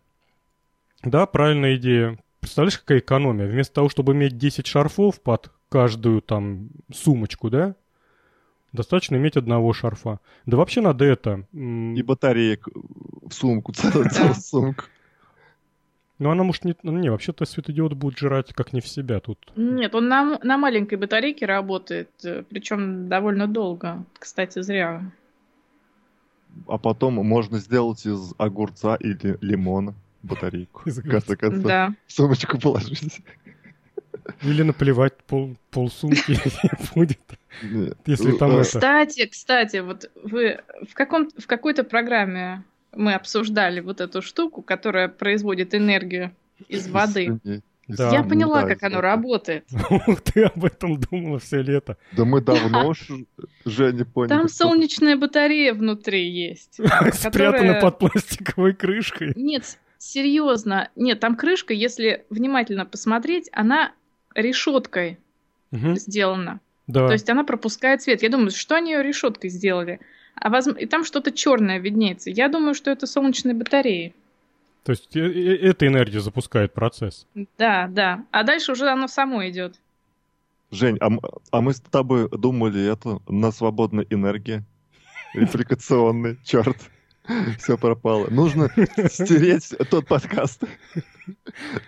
Да, правильная идея. Представляешь, какая экономия? Вместо того, чтобы иметь 10 шарфов под каждую там сумочку, да, Достаточно иметь одного шарфа. Да вообще надо это... И батареек в сумку, целую, сумку. Ну, она может не... ну, Не, вообще-то светодиод будет жрать как не в себя тут. Нет, он на, на маленькой батарейке работает, причем довольно долго. Кстати, зря. А потом можно сделать из огурца или лимона батарейку. Конце концов, Да. в сумочку положить. Или наплевать пол, полсумки будет. Нет. Если там Э, это- Кстати, кстати, вот вы в, каком, в какой-то программе мы обсуждали вот эту штуку, которая производит энергию из воды. Да. Я поняла, да, как оно работает. Ты об этом думала все лето. Да мы давно ж, Женя, поняли. Там солнечная батарея внутри есть. Спрятана под пластиковой крышкой. Нет, серьезно. Нет, там крышка, если внимательно посмотреть, она решеткой Мгм, сделана. Да. То есть она пропускает свет. Я думаю, что они ее решеткой сделали? А возм- И там что-то черное виднеется. Я думаю, что это солнечные батареи. То есть э- э- эта энергия запускает процесс. Да, да. А дальше уже оно само идет. Жень, а, а мы с тобой думали, это на свободной энергии. Репликационный, черт. Все пропало. Нужно стереть тот подкаст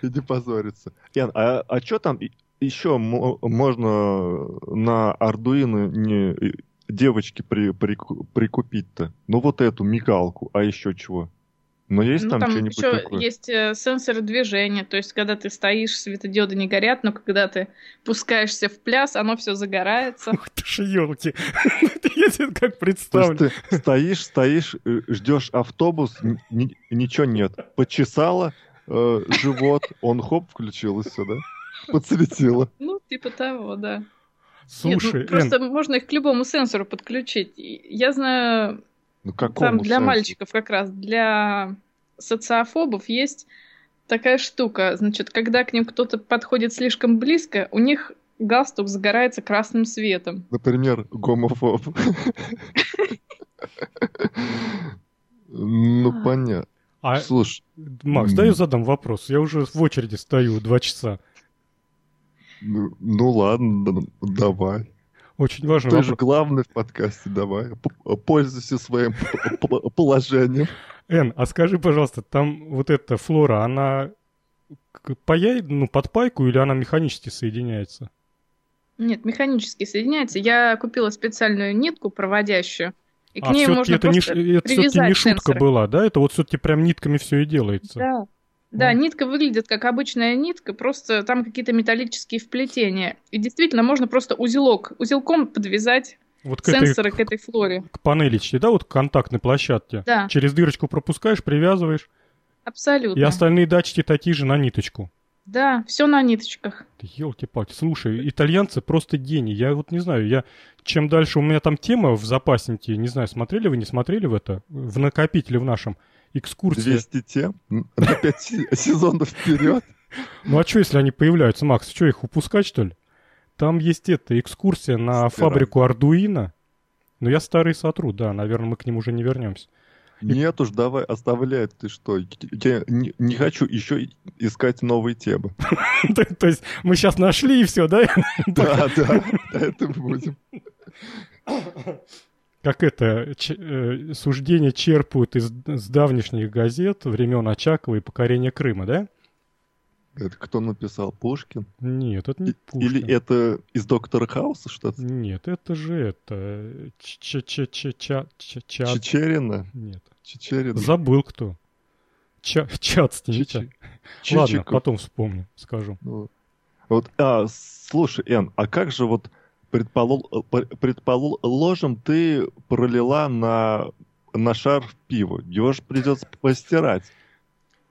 и не позориться. Ян, а, а что там еще мо- можно на Ардуино не девочки при, прику- прикупить-то? Ну вот эту мигалку, а еще чего? Ну есть ну, там, там что-нибудь еще такое? есть э, сенсоры движения. То есть, когда ты стоишь, светодиоды не горят, но когда ты пускаешься в пляс, оно все загорается. Ух ты ж, елки. Я себе как То представлю. есть ты стоишь, стоишь, э, ждешь автобус, ничего нет. Почесала э, живот, он хоп, включил и все, да? Подсветило. Ну, типа того, да. Нет, Слушай, ну, Эн, просто можно их к любому сенсору подключить. Я знаю, Ну какому там для сенсу? мальчиков как раз, для социофобов есть такая штука. Значит, когда к ним кто-то подходит слишком близко, у них галстук загорается красным светом. Например, гомофоб. Ну, понятно. а, Слушай, Макс, дай я задам вопрос. Я уже в очереди стою два часа. ну ну ладно, давай. Очень важный Ты же вопрос. главный в подкасте, давай. П- Пользуйся своим положением. Эн, а скажи, пожалуйста, там вот эта флора, она к- паяй, ну, под пайку или она механически соединяется? Нет, механически соединяется. Я купила специальную нитку проводящую, и к а ней все-таки можно это, не, просто ш- это все-таки не шутка сенсоры. была, да? Это вот все-таки прям нитками все и делается. Да. Да, нитка выглядит как обычная нитка, просто там какие-то металлические вплетения. И действительно можно просто узелок, узелком подвязать Вот к этой, сенсоры к этой флоре. к панелечке, да, вот к контактной площадке. Да, Через дырочку пропускаешь, привязываешь, абсолютно. и остальные датчики такие же на ниточку. Да, все на ниточках. Елки-палки, слушай, итальянцы просто гений. Я вот не знаю, я чем дальше у меня там тема в запасненькие, не знаю, смотрели вы, не смотрели в это, в накопителе в нашем, экскурсия. 200 тем на 5 сезонов вперед. Ну а что, если они появляются, Макс, что их упускать, что ли? Там есть эта экскурсия на Стирай. фабрику Ардуино. Но я старый сотру, да, наверное, мы к ним уже не вернемся. Нет уж, давай, оставляй, ты что? Я не, не хочу еще искать новые темы. То то есть мы сейчас нашли и все, да? Да, да, это будем. Как это, ч- э, суждения черпают из с давнишних газет времен Очакова и покорения Крыма, да? Это кто написал? Пушкин? Нет, это не И- Пушкин. Или это из Доктора Хауса что-то? Нет, это же это... ч ч ч ч ч ч Чечерина? Нет. Чечерина? Забыл кто. Ча Чацкий. Чичи- Ладно, потом вспомню, скажу. Ну, Вот, а, слушай, Эн, а как же вот предполол, пр- предположим, ты пролила на, на шар пиво, его же придется постирать.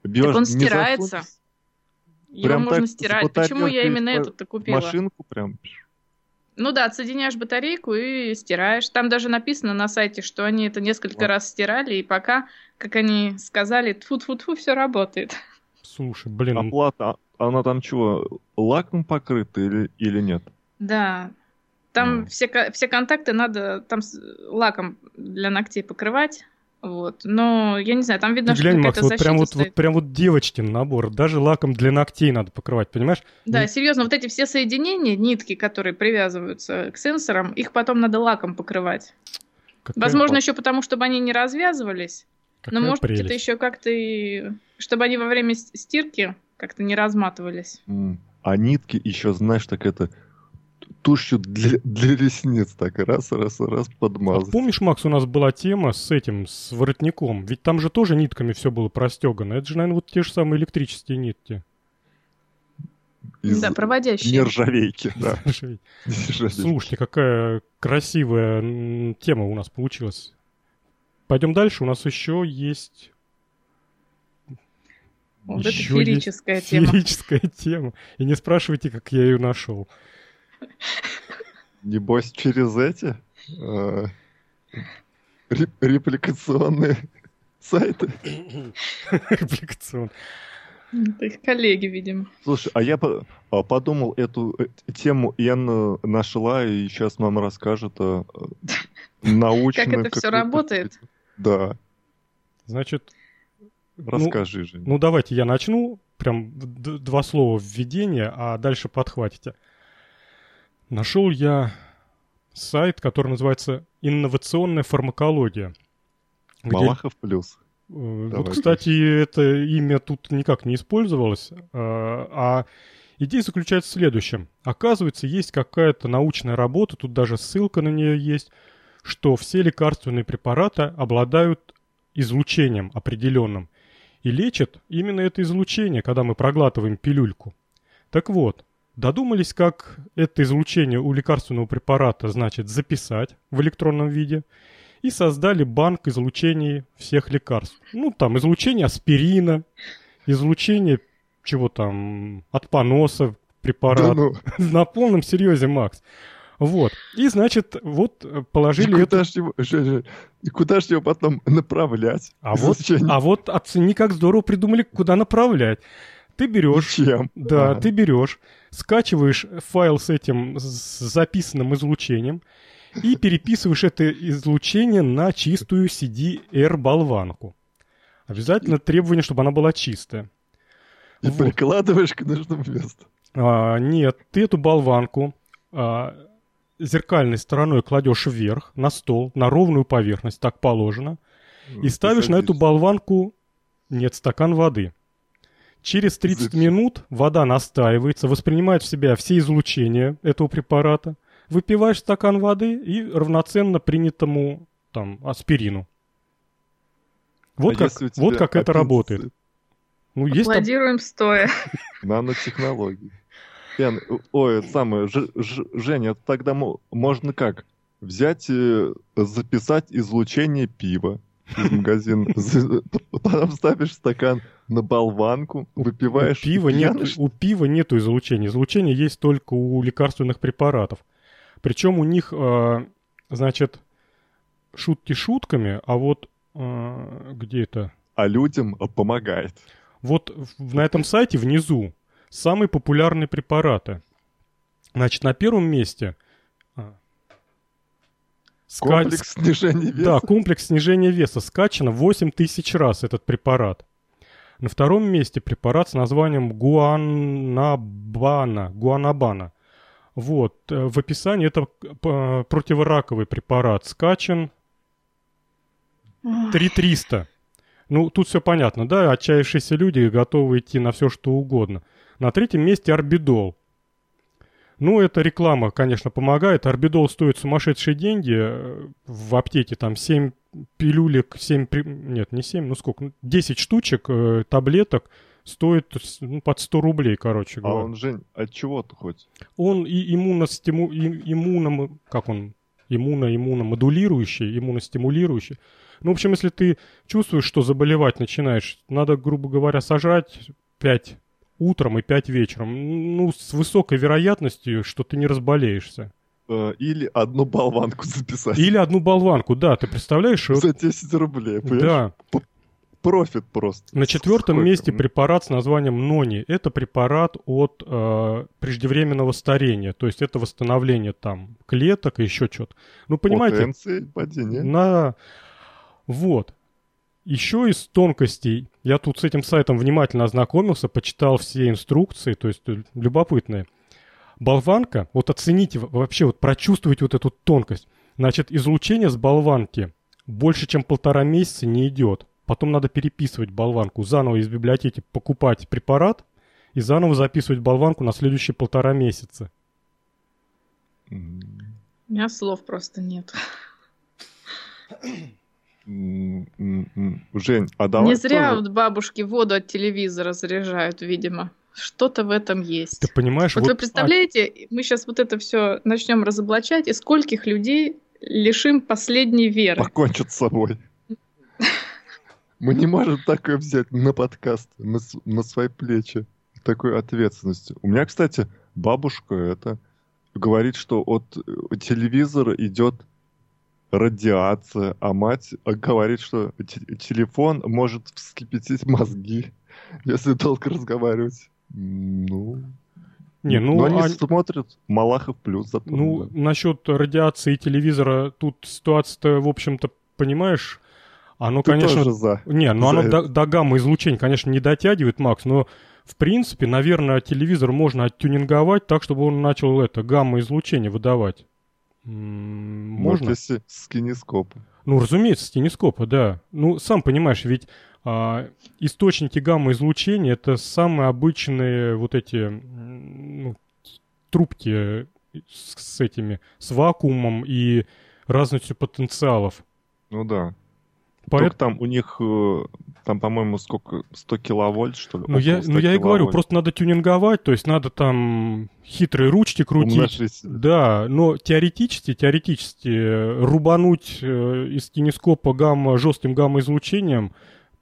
Его Так он стирается. Его Прям можно так стирать. Почему я именно в этот-то в купила? машинку прям. Ну да, отсоединяешь батарейку и стираешь. Там даже написано на сайте, что они это несколько Вот. раз стирали, и пока, как они сказали, тфу-тфу-тфу, все работает. Слушай, блин, Оплата, а она там чего, лаком покрыта или, или нет? Да. Там Мгм. все, все контакты надо там с лаком для ногтей покрывать. Вот. Но я не знаю, там видно, ты что глянь, Макс, какая-то вот прям вот, стоит. вот прям вот девочкин набор. Даже лаком для ногтей надо покрывать, понимаешь? Да, не- серьезно, вот эти все соединения, нитки, которые привязываются к сенсорам, их потом надо лаком покрывать. Какая- Возможно, еще потому, чтобы они не развязывались. Какая Но может быть прелесть. это еще как-то и... Чтобы они во время стирки как-то не разматывались. М. А нитки еще, знаешь, так это тушью для, для ресниц так раз, раз, раз А подмазать. помнишь, Макс, у нас была тема с этим, с воротником? Ведь там же тоже нитками все было простегано. Это же, наверное, вот те же самые электрические нитки. Из Да, проводящие. нержавейки, да. Нержавейки. Слушайте, какая красивая тема у нас получилась. Пойдем дальше. У нас еще есть... Вот это еще есть феерическая тема. Феерическая тема. И не спрашивайте, как я ее нашел. Небось, через эти э, реп- репликационные сайты. Аппликацион. Это их коллеги, видимо. Слушай, а я а, подумал, эту э, тему Яна нашла и сейчас нам расскажет э, научно. Как это какую-то- работает? Да, Значит, ну, расскажи же. Ну, давайте я начну. Прям два слова введения, а дальше подхватите. Нашел я сайт, который называется «Инновационная фармакология». где- Малахов плюс. э, Вот, Давай. кстати, это имя тут никак не использовалось. э, А идея заключается в следующем. Оказывается, есть какая-то научная работа, тут даже ссылка на нее есть, что все лекарственные препараты обладают излучением определенным. И лечат именно это излучение, когда мы проглатываем пилюльку. Так вот, додумались, как это излучение у лекарственного препарата, значит, записать в электронном виде, и создали банк излучений всех лекарств. Ну, там, излучение аспирина, излучение чего там, от поноса препарат. Да ну, На полном серьезе, Макс. Вот. И, значит, вот э, и положили это... куда ж его, и куда ж его потом направлять? А вот, а вот оцени, как здорово придумали, куда направлять. Ты берешь ничем. Да, А, ты берешь, скачиваешь файл с этим с записанным излучением и переписываешь это излучение на чистую CDR-болванку. Обязательно требование, чтобы она была чистая. И вот. прикладываешь к нужному месту. А, нет, ты эту болванку а, зеркальной стороной кладешь вверх на стол, на ровную поверхность, так положено, и ставишь на эту Садишься. болванку, нет, стакан воды. Через 30 Зачем? минут вода настаивается, воспринимает в себя все излучения этого препарата, выпиваешь стакан воды и равноценно принятому там аспирину. Вот А как, вот как это работает. Ну, есть там- Аплодируем стоя. Нанотехнологии. Ян, ой, это самое, Ж- Ж- Женя, тогда мо- можно как? Взять, э, записать излучение пива из магазина, потом ставишь стакан на болванку, выпиваешь. У пива, нет, у пива нету излучения. Излучение есть только у лекарственных препаратов. Причем у них, э, значит, шутки шутками, а вот э, где это? А людям помогает. Вот на этом сайте внизу самые популярные препараты. Значит, на первом месте а, ска- Комплекс снижения веса. Да, комплекс снижения веса. Скачано 8 тысяч раз этот препарат. На втором месте препарат с названием гуанабана. Гуанабана. Вот. э, В описании это э, противораковый препарат. Скачан 3300. Ну, тут все понятно, да? Отчаявшиеся люди готовы идти на все, что угодно. На третьем месте орбидол. Ну, эта реклама, конечно, помогает. Орбидол стоит сумасшедшие деньги. Э, В аптеке там 7 пилюлек, 7... при- Нет, не 7, ну сколько? Ну, 10 штучек э, таблеток стоит ну, под 100 рублей, короче А говоря. он, Жень, от чего-то хоть? Он и иммуностиму... и- иммуно... Как он? Иммуно, иммуномодулирующий, иммуностимулирующий. Ну, в общем, если ты чувствуешь, что заболевать начинаешь, надо, грубо говоря, сажать 5 утром и 5 вечером. Ну, с высокой вероятностью, что ты не разболеешься. Э, Или одну болванку записать. Или одну болванку, да, ты представляешь? За 10 рублей, понимаешь? да. Профит просто. На четвертом Сколько? месте препарат с названием нони. Это препарат от э, преждевременного старения, то есть это восстановление там клеток и еще что-то. Ну, понимаете, на... Вот. Еще из тонкостей, я тут с этим сайтом внимательно ознакомился, почитал все инструкции, то есть любопытные. Болванка, вот оцените вообще, вот прочувствуйте вот эту тонкость. Значит, излучение с болванки больше, чем полтора месяца не идет. потом надо переписывать болванку, заново из библиотеки покупать препарат и заново записывать болванку на следующие полтора месяца. У меня слов просто нет. Жень, а давай Не зря тоже... вот бабушки воду от телевизора заряжают, видимо. Что-то в этом есть. Ты понимаешь, вот, вот вы представляете, мы сейчас вот это все начнем разоблачать, и скольких людей лишим последней веры. Покончат с собой. Мы не можем такое взять на подкаст, на, на свои плечи, такой ответственности. У меня, кстати, бабушка это говорит, что от э, телевизора идет радиация, а мать говорит, что телефон может вскипятить мозги, если долго разговаривать. Ну, не, ну, Но они а... смотрят Малахов плюс. Зато, ну, да. насчет радиации телевизора, тут ситуация-то, в общем-то, понимаешь, оно, Ты конечно... тоже за. Не, ну за оно это. до, до гамма-излучения, конечно, не дотягивает, Макс, но, в принципе, наверное, телевизор можно оттюнинговать так, чтобы он начал это гамма-излучение выдавать. Может, Можно? если с кинескопа. Ну, разумеется, с телескопа, да. Ну, сам понимаешь, ведь источники гамма-излучения это самые обычные вот эти ну, трубки с, с этими, с вакуумом и разностью потенциалов. Ну да. Поэт- Только там у них, э, там, по-моему, сколько, 100 киловольт, что ли? Ну, я, Около 100 ну, я и говорю, просто надо тюнинговать, то есть надо там хитрые ручки крутить. Умножить. Да, но теоретически, теоретически рубануть э, из кинескопа гамма жестким гамма-излучением,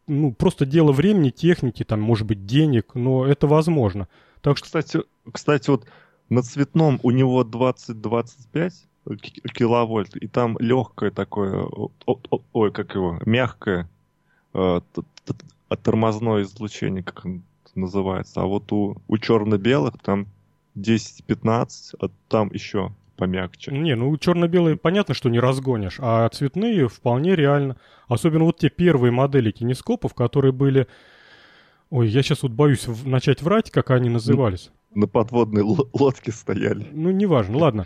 ну, просто дело времени, техники, там, может быть, денег, но это возможно. Так что, Кстати, кстати, вот на цветном у него 20-25 ки- киловольт, и там легкое такое, ой, как его, мягкое э, тормозное излучение, как оно называется. А вот у, у черно-белых там 10-15, а там еще помягче. не, ну, черно-белые понятно, что не разгонишь, а цветные вполне реально. Особенно вот те первые модели кинескопов, которые были... Ой, я сейчас вот боюсь начать врать, как они назывались. На подводной лодке стояли. Ну, неважно, ладно.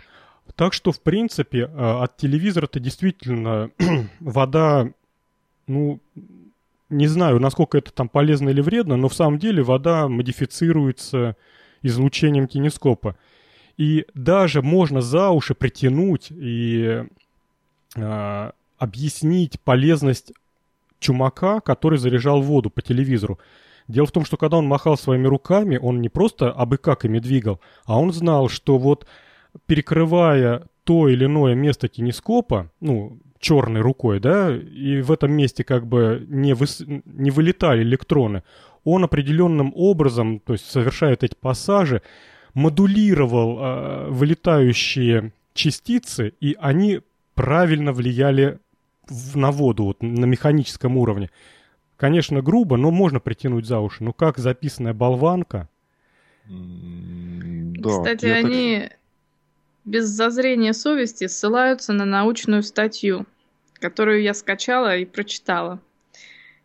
Так что, в принципе, э, от телевизора-то действительно вода, ну, не знаю, насколько это там полезно или вредно, но в самом деле вода модифицируется излучением кинескопа. И даже можно за уши притянуть и э, объяснить полезность чумака, который заряжал воду по телевизору. Дело в том, что когда он махал своими руками, он не просто абы как ими двигал, а он знал, что вот перекрывая то или иное место кинескопа, ну, черной рукой, да, и в этом месте как бы не, выс... не вылетали электроны, он определенным образом, то есть совершает эти пассажи, модулировал э, вылетающие частицы, и они правильно влияли в- на воду, вот, на механическом уровне. Конечно, грубо, но можно притянуть за уши. Ну как записанная болванка, Да, Кстати, я так- они без зазрения совести ссылаются на научную статью, которую я скачала и прочитала.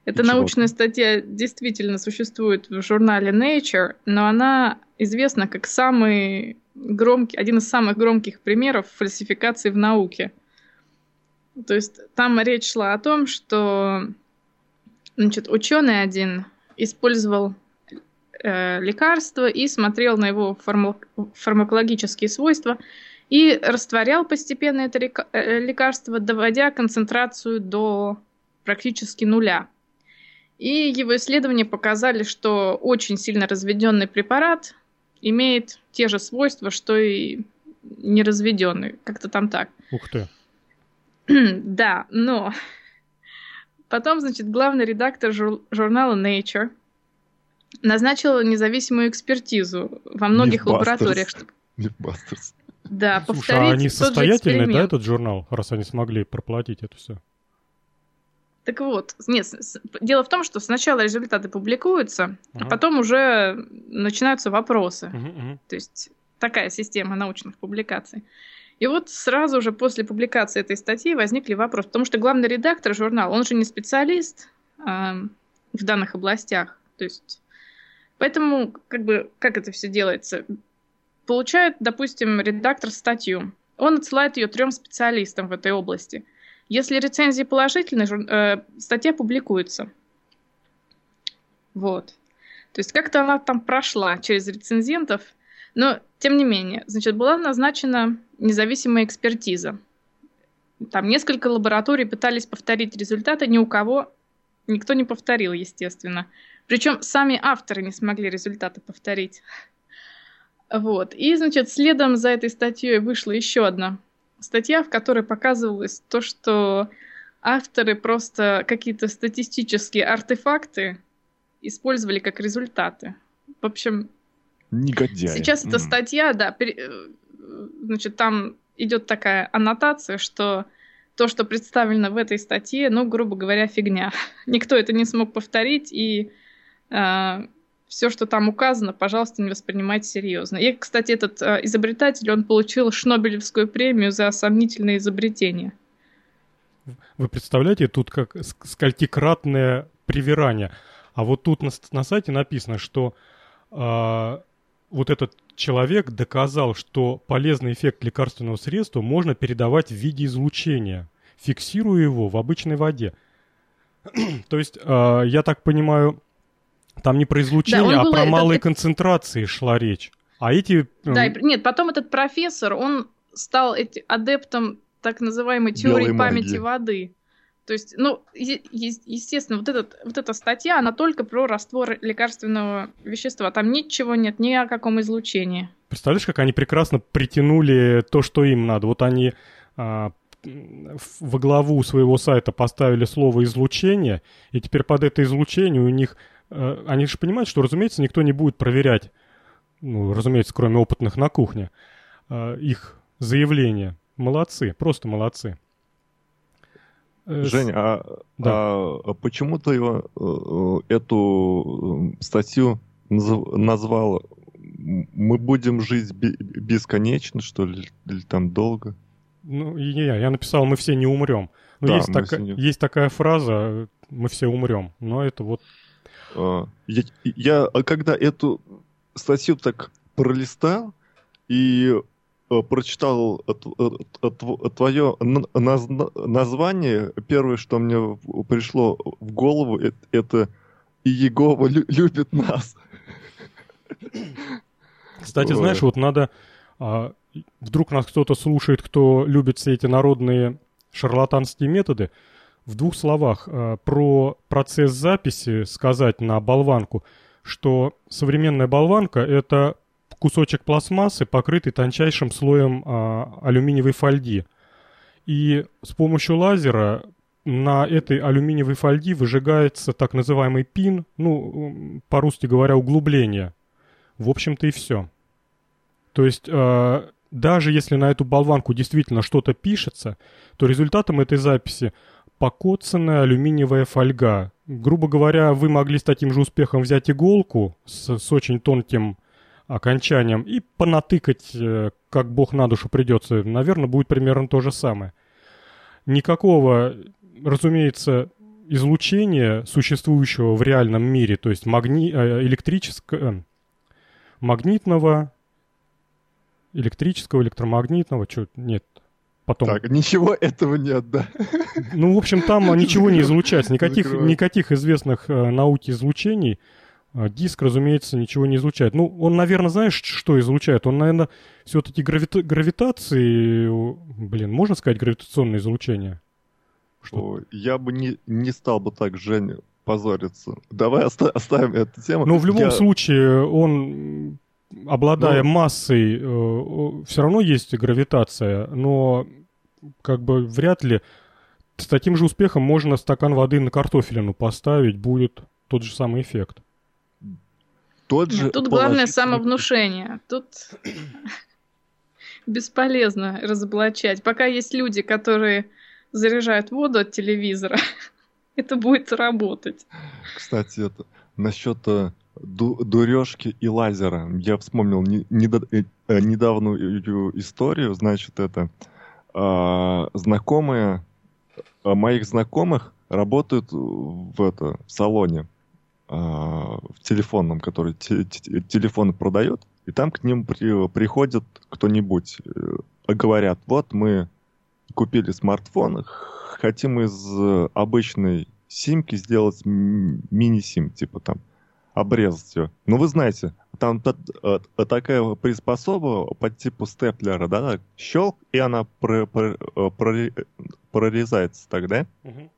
Эта научная статья действительно существует в журнале Nature, но она известна как самый громкий, один из самых громких примеров фальсификации в науке. То есть там речь шла о том, что значит, ученый один использовал э, лекарство и смотрел на его фарма- фармакологические свойства и растворял постепенно это э, лекарство, доводя концентрацию до практически нуля. И его исследования показали, что очень сильно разведенный препарат имеет те же свойства, что и неразведенный. Как-то там так. ух ты, Да, но потом, значит, главный редактор жур- журнала Nature назначил независимую экспертизу во многих Mythbusters. лабораториях, чтобы Mythbusters. да, Слушай, повторить а они тот же состоятельные, да, этот журнал, раз они смогли проплатить это все? Так вот, нет, дело в том, что сначала результаты публикуются, а Ага. потом уже начинаются вопросы. Мгм, мгм. То есть такая система научных публикаций. И вот сразу же после публикации этой статьи возникли вопросы, потому что главный редактор журнала, он же не специалист ам, в данных областях. То есть, поэтому, как бы, как это все делается? Получает, допустим, редактор статью. Он отсылает ее трем специалистам в этой области. Если рецензии положительные, э, статья публикуется. Вот. То есть как-то она там прошла через рецензентов, но тем не менее, значит, была назначена независимая экспертиза. Там несколько лабораторий пытались повторить результаты, ни у кого никто не повторил, естественно. Причем сами авторы не смогли результаты повторить. Вот. И, значит, следом за этой статьей вышла еще одна статья, в которой показывалось то, что авторы просто какие-то статистические артефакты использовали как результаты. В общем, Негодяи. сейчас эта статья, да, пере- э, значит, там идет такая аннотация, что то, что представлено в этой статье, ну, грубо говоря, фигня. Никто это не смог повторить, и э, все, что там указано, пожалуйста, не воспринимайте серьезно. И, кстати, этот э, изобретатель, он получил Шнобелевскую премию за сомнительное изобретение. Вы представляете, тут как сколькикратное привирание. А вот тут на, на сайте написано, что э, вот этот человек доказал, что полезный эффект лекарственного средства можно передавать в виде излучения, фиксируя его в обычной воде. То есть, э, я так понимаю, там не про излучение, да, а про малые это... концентрации шла речь. А эти... Да, и, нет, потом этот профессор, он стал эти, адептом так называемой теории Белой памяти магии. воды. То есть, ну, е- естественно, вот, этот, вот эта статья, она только про раствор лекарственного вещества. Там ничего нет, ни о каком излучении. Представляешь, как они прекрасно притянули то, что им надо. Вот они а, во главу своего сайта поставили слово излучение, и теперь под это излучение у них они же понимают, что, разумеется, никто не будет проверять, ну, разумеется, кроме опытных на кухне, э, их заявления. Молодцы, просто молодцы. Э, Женя, а, да. а почему ты эту статью назвал «Мы будем жить бесконечно», что ли, или там долго? Ну, я, я написал «Мы все не умрем». Ну, да, есть, така, не... есть такая фраза «Мы все умрем», но это вот я, я когда эту статью так пролистал и а, прочитал твое название, первое, что мне пришло в голову, это Иегова любит нас. Кстати, знаешь, вот надо... А, вдруг нас кто-то слушает, кто любит все эти народные шарлатанские методы, в двух словах э, про процесс записи сказать на болванку, что современная болванка — это кусочек пластмассы, покрытый тончайшим слоем э, алюминиевой фольги. И с помощью лазера на этой алюминиевой фольге выжигается так называемый пин, ну, по-русски говоря, углубление. В общем-то и все. То есть, э, даже если на эту болванку действительно что-то пишется, то результатом этой записи покоцанная алюминиевая фольга. Грубо говоря, вы могли с таким же успехом взять иголку с, с очень тонким окончанием и понатыкать, э, как бог на душу придется. Наверное, будет примерно то же самое. Никакого, разумеется, излучения, существующего в реальном мире, то есть магни... Э, электрического, э, магнитного, электрического, электромагнитного, что нет, потом... Так, ничего этого нет, да. Ну, в общем, там ничего не излучается. Никаких, никаких известных э, науки излучений э, диск, разумеется, ничего не излучает. Ну, он, наверное, знаешь, что излучает? Он, наверное, все-таки гравита- гравитации... Блин, можно сказать гравитационное излучение? Что? я бы не, не стал бы так, Женя, позориться. Давай оста- оставим эту тему. Ну, в любом я... случае, он обладая ну, массой, э, все равно есть гравитация, но как бы вряд ли с таким же успехом можно стакан воды на картофелину поставить, будет тот же самый эффект. Тот же Тут главное самовнушение. Тут бесполезно разоблачать. Пока есть люди, которые заряжают воду от телевизора, это будет работать. Кстати, это насчет э, ду дурежки и лазера. Я вспомнил не, не, э, недавнюю историю, значит, это э, знакомые э, моих знакомых работают в это в салоне э, в телефонном, который те, те, телефоны продает, и там к ним при, приходит кто-нибудь, э, говорят, вот мы купили смартфон, хотим из обычной симки сделать мини-сим, типа там обрезать ее. Ну, вы знаете, там та, э, такая приспособа по типу степлера, да, щелк, и она про, про, э, про, прорезается тогда. Мгм.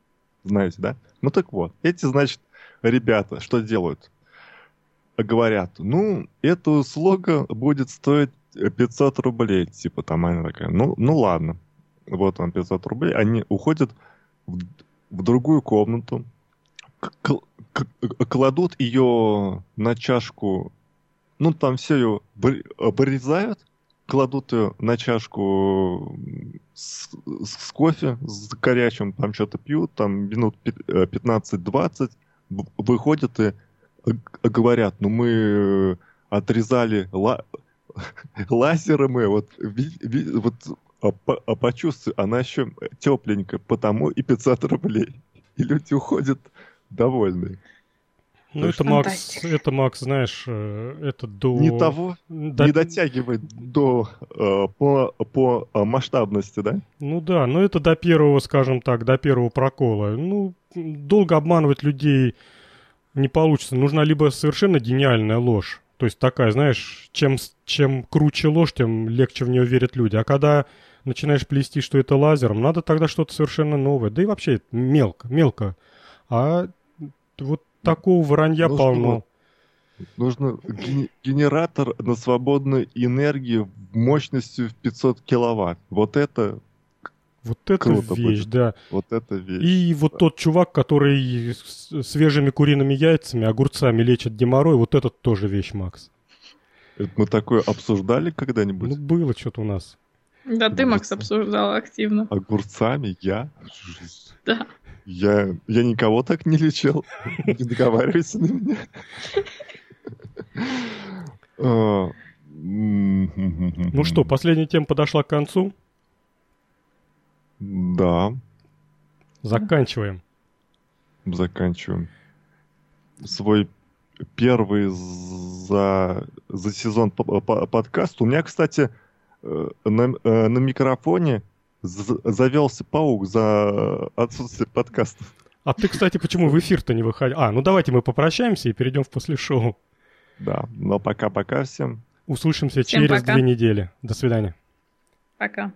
Знаете, да? Ну так вот, эти, значит, ребята что делают? Говорят, ну, эта услуга будет стоить э, 500 рублей. Типа там она такая, ну, ну ладно. Вот он 500 рублей. Они уходят в, в другую комнату, кладут ее на чашку, ну, там все ее вырезают, кладут ее на чашку с, с кофе, с горячим, там что-то пьют, там минут пи- э, 15-20, в- выходят и говорят, ну мы э, отрезали ла- лазером, и вот, вот а, а почувствуй, она еще тепленькая, потому и 500 рублей. И люди уходят довольные. Ну, это, что Макс, это, Макс, знаешь, э, это до... Не того, Да, не дотягивает до э, по, по э, масштабности, да? Ну да, но это до первого, скажем так, до первого прокола. Ну, долго обманывать людей не получится. Нужна либо совершенно гениальная ложь. То есть такая, знаешь, чем, чем круче ложь, тем легче в нее верят люди. А когда начинаешь плести, что это лазером, надо тогда что-то совершенно новое. Да и вообще мелко, мелко. А вот такого вранья Ну, полно. Нужно ге- генератор на свободную энергию мощностью в 500 киловатт. Вот это, Вот это круто вещь, будет. да. вот это вещь. И вот тот чувак, который свежими куриными яйцами, огурцами лечит геморрой, вот этот тоже вещь, Макс. Это мы такое обсуждали когда-нибудь? Ну, было что-то у нас. Да, ты, Макс, обсуждал активно. Огурцами я? Да. Я, я никого так не лечил. Не договаривайся на меня. А, Ну что, последняя тема подошла к концу. Да, Заканчиваем. заканчиваем. Свой первый за, за сезон по- по- подкаст. У меня, кстати, э, на, э, на микрофоне завелся паук за отсутствие подкастов. А ты, кстати, почему в эфир-то не выходил? А, ну давайте мы попрощаемся и перейдем в после шоу. Да, но пока-пока всем. Услышимся Всем через пока. две недели. До свидания. Пока.